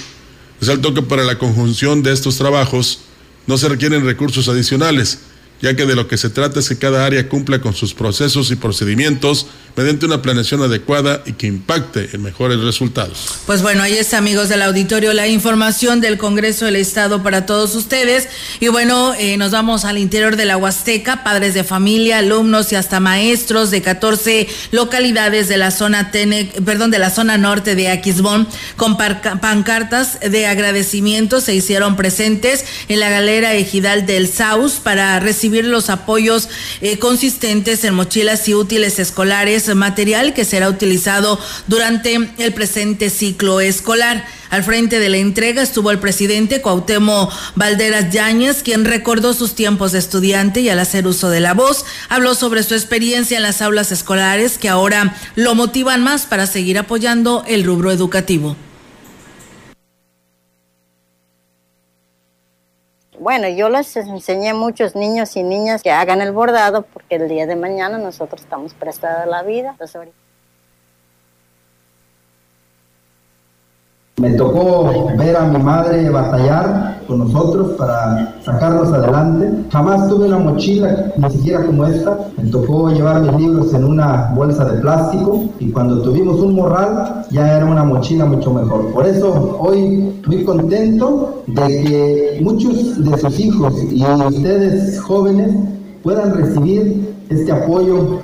Resaltó que para la conjunción de estos trabajos no se requieren recursos adicionales, ya que de lo que se trata es que cada área cumpla con sus procesos y procedimientos mediante una planeación adecuada y que impacte en mejores resultados. Pues bueno, ahí está, amigos del auditorio, la información del Congreso del Estado para todos ustedes. Y bueno, eh, nos vamos al interior de la Huasteca, padres de familia, alumnos y hasta maestros de 14 localidades de la zona Tenec, perdón, de la zona norte de Aquisbón, con pancartas de agradecimiento se hicieron presentes en la galera ejidal del Saus para recibir los apoyos eh, consistentes en mochilas y útiles escolares material que será utilizado durante el presente ciclo escolar. Al frente de la entrega estuvo el presidente Cuauhtémoc Valderas Yáñez, quien recordó sus tiempos de estudiante y al hacer uso de la voz, habló sobre su experiencia en las aulas escolares que ahora lo motivan más para seguir apoyando el rubro educativo. Bueno, yo les enseñé a muchos niños y niñas que hagan el bordado porque el día de mañana nosotros estamos prestados a la vida. Me tocó ver a mi madre batallar con nosotros para sacarnos adelante. Jamás tuve una mochila, ni siquiera como esta. Me tocó llevar mis libros en una bolsa de plástico y cuando tuvimos un morral ya era una mochila mucho mejor. Por eso hoy muy contento de que muchos de sus hijos y ustedes jóvenes puedan recibir este apoyo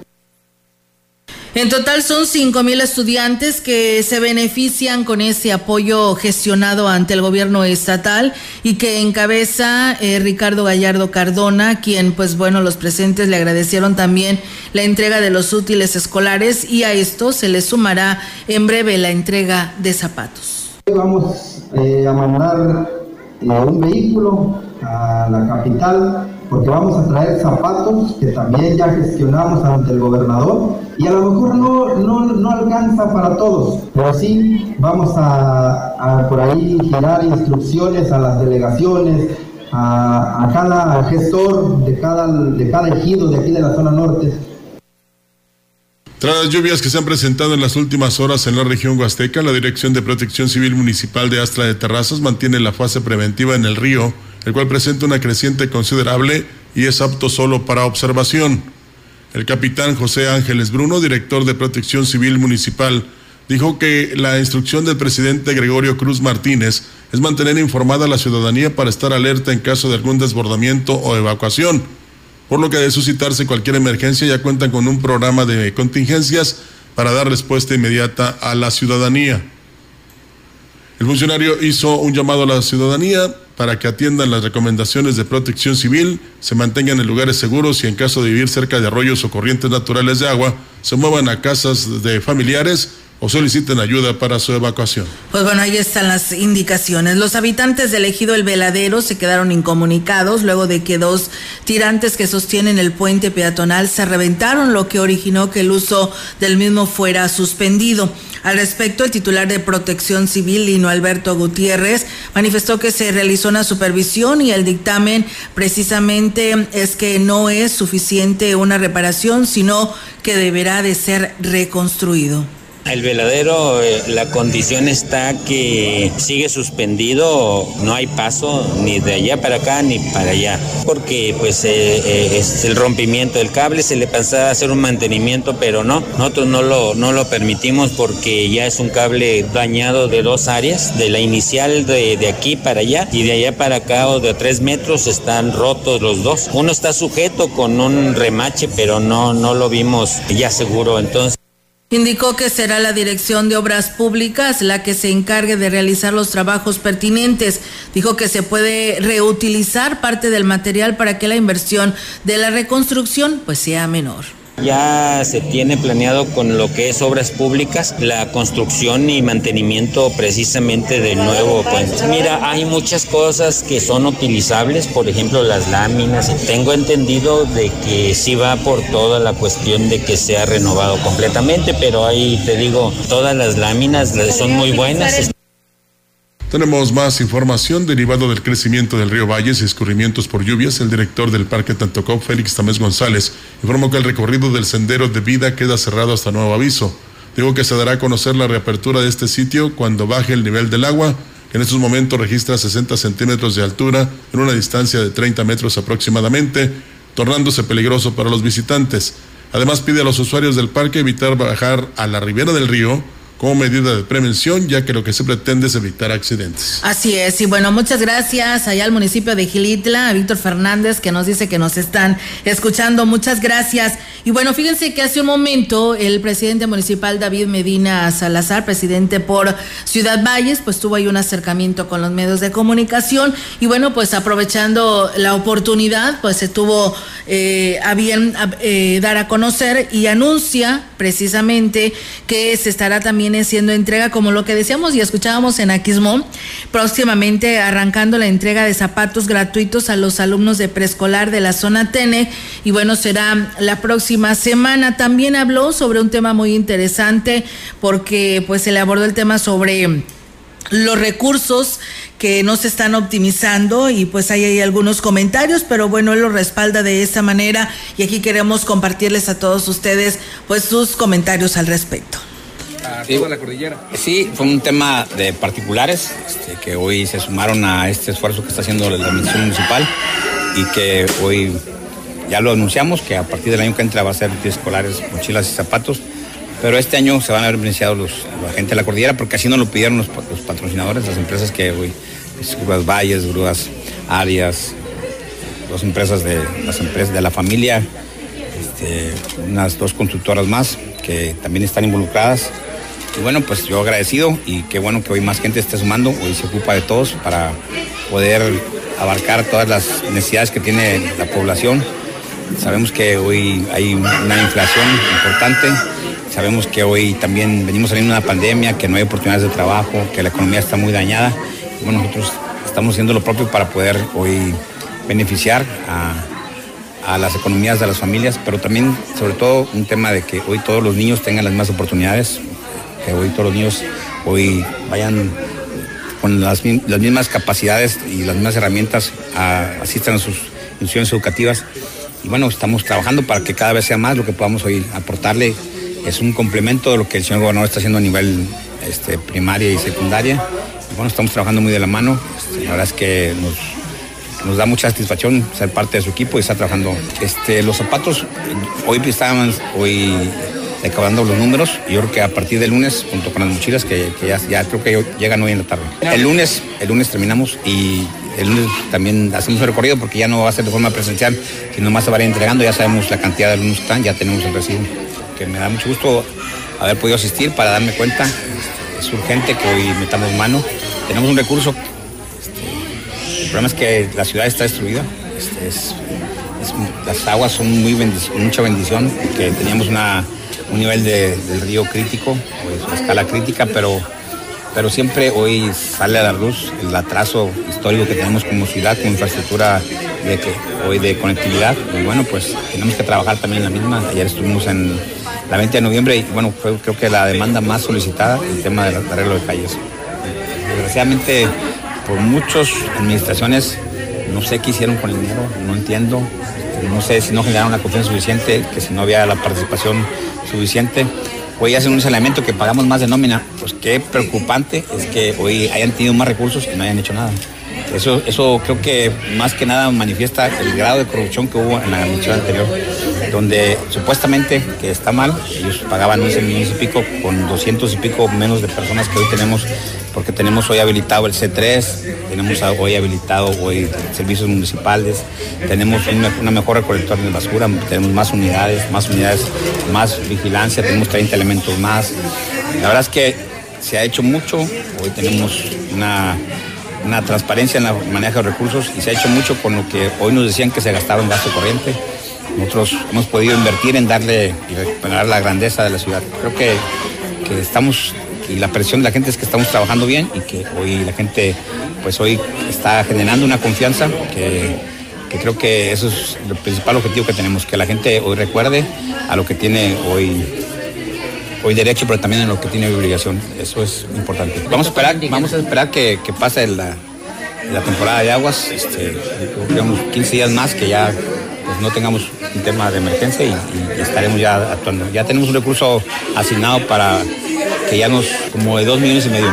en total son cinco mil estudiantes que se benefician con ese apoyo gestionado ante el gobierno estatal y que encabeza eh, Ricardo Gallardo Cardona, quien pues bueno, los presentes le agradecieron también la entrega de los útiles escolares y a esto se le sumará en breve la entrega de zapatos. Vamos eh, a mandar eh, un vehículo a la capital porque vamos a traer zapatos que también ya gestionamos ante el gobernador y a lo mejor no, no, no alcanza para todos, pero sí vamos a, por ahí girar instrucciones a las delegaciones, a, a, cada gestor de cada, de cada ejido de aquí de la zona norte. Tras las lluvias que se han presentado en las últimas horas en la región huasteca, la Dirección de Protección Civil Municipal de Astra de Terrazas mantiene la fase preventiva en el río el cual presenta una creciente considerable y es apto solo para observación. El capitán José Ángeles Bruno, director de Protección Civil Municipal, dijo que la instrucción del presidente Gregorio Cruz Martínez es mantener informada a la ciudadanía para estar alerta en caso de algún desbordamiento o evacuación, por lo que de suscitarse cualquier emergencia ya cuentan con un programa de contingencias para dar respuesta inmediata a la ciudadanía. El funcionario hizo un llamado a la ciudadanía para que atiendan las recomendaciones de protección civil, se mantengan en lugares seguros y en caso de vivir cerca de arroyos o corrientes naturales de agua, se muevan a casas de familiares o soliciten ayuda para su evacuación. Pues bueno, ahí están las indicaciones. Los habitantes del ejido El Veladero se quedaron incomunicados luego de que dos tirantes que sostienen el puente peatonal se reventaron, lo que originó que el uso del mismo fuera suspendido. Al respecto, el titular de Protección Civil, Lino Alberto Gutiérrez, manifestó que se realizó una supervisión y el dictamen precisamente es que no es suficiente una reparación, sino que deberá de ser reconstruido. El veladero, eh, la condición está que sigue suspendido, no hay paso ni de allá para acá ni para allá, porque pues eh, eh, es el rompimiento del cable, se le pensaba hacer un mantenimiento, pero no, nosotros no lo, no lo permitimos porque ya es un cable dañado de dos áreas, de la inicial de, de aquí para allá y de allá para acá o de tres metros están rotos los dos. Uno está sujeto con un remache, pero no, no lo vimos ya seguro, entonces Indicó que será la Dirección de Obras Públicas la que se encargue de realizar los trabajos pertinentes. Dijo que se puede reutilizar parte del material para que la inversión de la reconstrucción pues sea menor. Ya se tiene planeado con lo que es obras públicas la construcción y mantenimiento precisamente del nuevo puente. Mira, hay muchas cosas que son utilizables, por ejemplo las láminas. Tengo entendido de que sí va por toda la cuestión de que sea renovado completamente, pero ahí te digo, todas las láminas son muy buenas. Tenemos más información derivado del crecimiento del río Valles y escurrimientos por lluvias. El director del Parque Tantocó, Félix Tamés González, informó que el recorrido del sendero de vida queda cerrado hasta nuevo aviso. Digo que se dará a conocer la reapertura de este sitio cuando baje el nivel del agua, que en estos momentos registra 60 centímetros de altura en una distancia de 30 metros aproximadamente, tornándose peligroso para los visitantes. Además pide a los usuarios del parque evitar bajar a la ribera del río como medida de prevención, ya que lo que se pretende es evitar accidentes. Así es, y bueno, muchas gracias allá al municipio de Gilitla, a Víctor Fernández, que nos dice que nos están escuchando, muchas gracias. Y bueno, fíjense que hace un momento el presidente municipal David Medina Salazar, presidente por Ciudad Valles, pues tuvo ahí un acercamiento con los medios de comunicación y bueno, pues aprovechando la oportunidad, pues se tuvo eh, a bien eh, dar a conocer y anuncia precisamente que se estará también viene siendo entrega, como lo que decíamos y escuchábamos en Aquismón, próximamente arrancando la entrega de zapatos gratuitos a los alumnos de preescolar de la zona Tene. Y bueno, será la próxima semana. También habló sobre un tema muy interesante porque pues se le abordó el tema sobre los recursos que no se están optimizando y pues ahí hay algunos comentarios, pero bueno, él lo respalda de esa manera y aquí queremos compartirles a todos ustedes pues sus comentarios al respecto sí. la cordillera. Sí, fue un tema de particulares este, que hoy se sumaron a este esfuerzo que está haciendo la administración municipal y que hoy ya lo anunciamos que a partir del año que entra va a ser escolares, mochilas y zapatos. Pero este año se van a ver beneficiados los, la gente de la cordillera porque así nos lo pidieron los, patrocinadores, las empresas que hoy, Grúas Valles, Grúas Arias, dos empresas de las empresas de la familia, este, unas dos constructoras más que también están involucradas y bueno, pues yo agradecido y qué bueno que hoy más gente esté sumando, hoy se ocupa de todos para poder abarcar todas las necesidades que tiene la población. Sabemos que hoy hay una inflación importante, sabemos que hoy también venimos saliendo de una pandemia, que no hay oportunidades de trabajo, que la economía está muy dañada. Bueno, nosotros estamos haciendo lo propio para poder hoy beneficiar a, a las economías de las familias, pero también sobre todo un tema de que hoy todos los niños tengan las mismas oportunidades, que hoy todos los niños hoy vayan con las, mismas capacidades y las mismas herramientas a, asistan a sus instituciones educativas. Y bueno, estamos trabajando para que cada vez sea más lo que podamos hoy aportarle. Es un complemento de lo que el señor gobernador está haciendo a nivel este, primaria y secundaria. Y bueno, estamos trabajando muy de la mano. Este, la verdad es que nos, nos da mucha satisfacción ser parte de su equipo y estar trabajando. Este, los zapatos, hoy estaban, hoy acabando los números. Y yo creo que a partir del lunes, junto con las mochilas, que, ya, creo que llegan hoy en la tarde. El lunes, el lunes terminamos y el lunes también hacemos el recorrido porque ya no va a ser de forma presencial, sino más se va a ir entregando. Ya sabemos la cantidad de alumnos que están, ya tenemos el recibo. Que me da mucho gusto haber podido asistir para darme cuenta. Es urgente que hoy metamos mano. Tenemos un recurso. Este, el problema es que la ciudad está destruida. Este, las aguas son muy mucha bendición, que teníamos una un nivel de, del río crítico, pues, escala crítica, pero, pero siempre hoy sale a la luz el atraso histórico que tenemos como ciudad, como infraestructura de que, hoy de conectividad. Y bueno, pues tenemos que trabajar también en la misma. Ayer estuvimos en la 20 de noviembre y bueno, fue creo que la demanda más solicitada, el tema del arreglo de calles. Desgraciadamente, por muchas administraciones, no sé qué hicieron con el dinero, no entiendo. No sé si no generaron la confianza suficiente, que si no había la participación suficiente. Hoy hacen un saneamiento que pagamos más de nómina. Pues qué preocupante es que hoy hayan tenido más recursos y no hayan hecho nada. Eso, eso creo que más que nada manifiesta el grado de corrupción que hubo en la administración anterior, donde supuestamente que está mal, ellos pagaban 11 millones y pico con 200 y pico menos de personas que hoy tenemos porque tenemos hoy habilitado el C3, tenemos hoy habilitado hoy servicios municipales, tenemos una, mejor recolector de basura, tenemos más unidades, más unidades, más vigilancia, tenemos 30 elementos más. La verdad es que se ha hecho mucho, hoy tenemos una, una transparencia en la manejo de recursos y se ha hecho mucho con lo que hoy nos decían que se gastaba en gasto corriente. Nosotros hemos podido invertir en darle y recuperar la grandeza de la ciudad. Creo que, que estamos, y la presión de la gente es que estamos trabajando bien y que hoy la gente, pues hoy está generando una confianza que, que creo que eso es el principal objetivo que tenemos, que la gente hoy recuerde a lo que tiene hoy hoy derecho, pero también en lo que tiene obligación. Eso es importante. Vamos a esperar, vamos a esperar que, que pase la, la temporada de aguas, este, unos 15 días más que ya no tengamos un tema de emergencia y, estaremos ya actuando. Ya tenemos un recurso asignado para que ya nos, como de dos millones y medio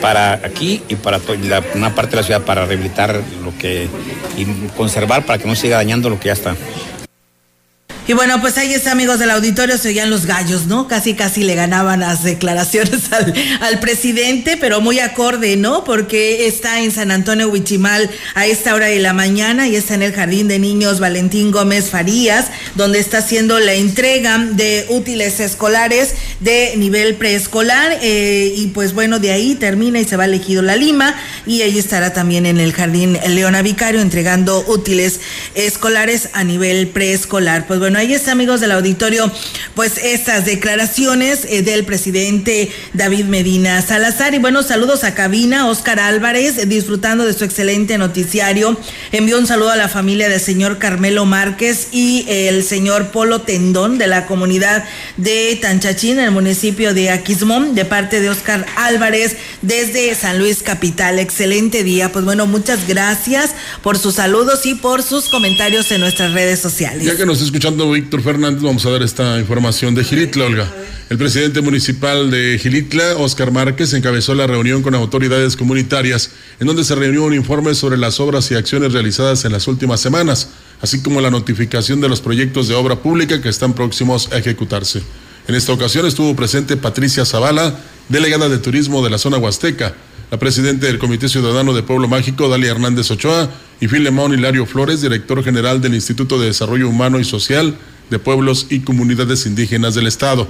para aquí y para la- una parte de la ciudad para rehabilitar lo que y conservar para que no siga dañando lo que ya está. Y bueno, pues ahí está, amigos del auditorio, se oían los gallos, ¿no? Casi, casi le ganaban las declaraciones <laughs> al, presidente, pero muy acorde, ¿no? Porque está en San Antonio Huichimal a esta hora de la mañana y está en el Jardín de Niños Valentín Gómez Farías, donde está haciendo la entrega de útiles escolares de nivel preescolar. eh, y pues bueno, de ahí termina y se va elegido La Lima. Y ahí estará también en el Jardín Leona Vicario entregando útiles escolares a nivel preescolar. Pues bueno, ahí está, amigos del auditorio, pues estas declaraciones eh, del presidente David Medina Salazar. Y bueno, saludos a cabina, Oscar Álvarez, disfrutando de su excelente noticiario. Envió un saludo a la familia del señor Carmelo Márquez y el señor Polo Tendón de la comunidad de Tanchachín, en el municipio de Aquismón, de parte de Oscar Álvarez desde San Luis Capital. Excelente día. Pues bueno, muchas gracias por sus saludos y por sus comentarios en nuestras redes sociales. Ya que nos está Víctor Fernández, vamos a dar esta información de Gilitla, Olga. El presidente municipal de Gilitla, Oscar Márquez, encabezó la reunión con autoridades comunitarias, en donde se reunió un informe sobre las obras y acciones realizadas en las últimas semanas, así como la notificación de los proyectos de obra pública que están próximos a ejecutarse. En esta ocasión estuvo presente Patricia Zavala, delegada de turismo de la zona huasteca, la presidenta del Comité Ciudadano de Pueblo Mágico, Dalia Hernández Ochoa, y Filemón Hilario Flores, director general del Instituto de Desarrollo Humano y Social de Pueblos y Comunidades Indígenas del Estado,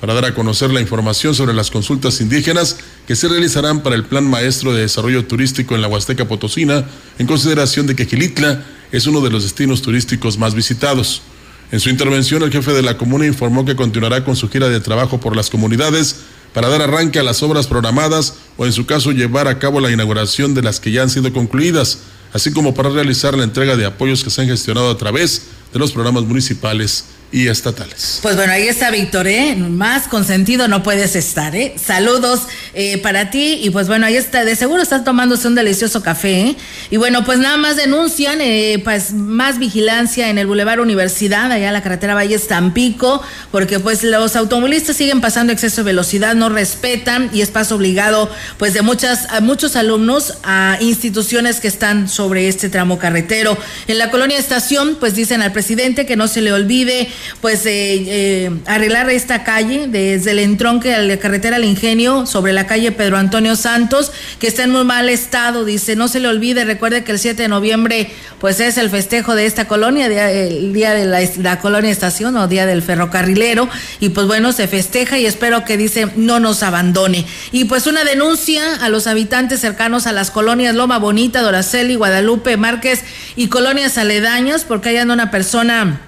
para dar a conocer la información sobre las consultas indígenas que se realizarán para el Plan Maestro de Desarrollo Turístico en la Huasteca Potosina, en consideración de que Gilitla es uno de los destinos turísticos más visitados. En su intervención, el jefe de la comuna informó que continuará con su gira de trabajo por las comunidades para dar arranque a las obras programadas o, en su caso, llevar a cabo la inauguración de las que ya han sido concluidas, así como para realizar la entrega de apoyos que se han gestionado a través de los programas municipales y estatales. Pues bueno, ahí está Víctor, ¿eh? Más consentido no puedes estar, ¿eh? Saludos eh, para ti y pues bueno, ahí está, de seguro estás tomándose un delicioso café, ¿eh? Y bueno, pues nada más denuncian, eh, pues más vigilancia en el Boulevard Universidad, allá en la carretera Valles Tampico, porque pues los automovilistas siguen pasando exceso de velocidad, no respetan y es paso obligado pues de muchas, a muchos alumnos a instituciones que están sobre este tramo carretero. En la colonia Estación, pues dicen al presidente que no se le olvide pues eh, eh, arreglar esta calle desde el entronque a la carretera al Ingenio sobre la calle Pedro Antonio Santos, que está en muy mal estado, dice, no se le olvide, recuerde que el 7 de noviembre pues es el festejo de esta colonia, día- el día de la, la colonia estación o día del ferrocarrilero, y pues bueno, se festeja y espero que dice no nos abandone. Y pues una denuncia a los habitantes cercanos a las colonias Loma Bonita, Doraceli, Guadalupe, Márquez y colonias aledañas, porque hay una persona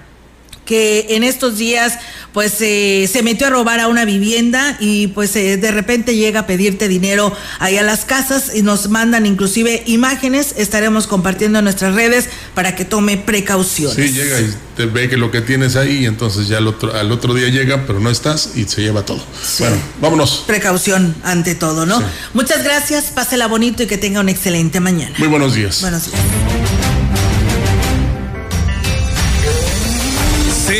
que en estos días pues eh, se metió a robar a una vivienda y pues eh, de repente llega a pedirte dinero ahí a las casas y nos mandan inclusive imágenes, estaremos compartiendo en nuestras redes para que tome precauciones. Sí, llega y te ve que lo que tienes ahí, y entonces ya al otro, al otro día llega, pero no estás y se lleva todo. Bueno, vámonos. Precaución ante todo, ¿no? Sí. Muchas gracias, pásela bonito y que tenga una excelente mañana. Muy buenos días. Buenos días.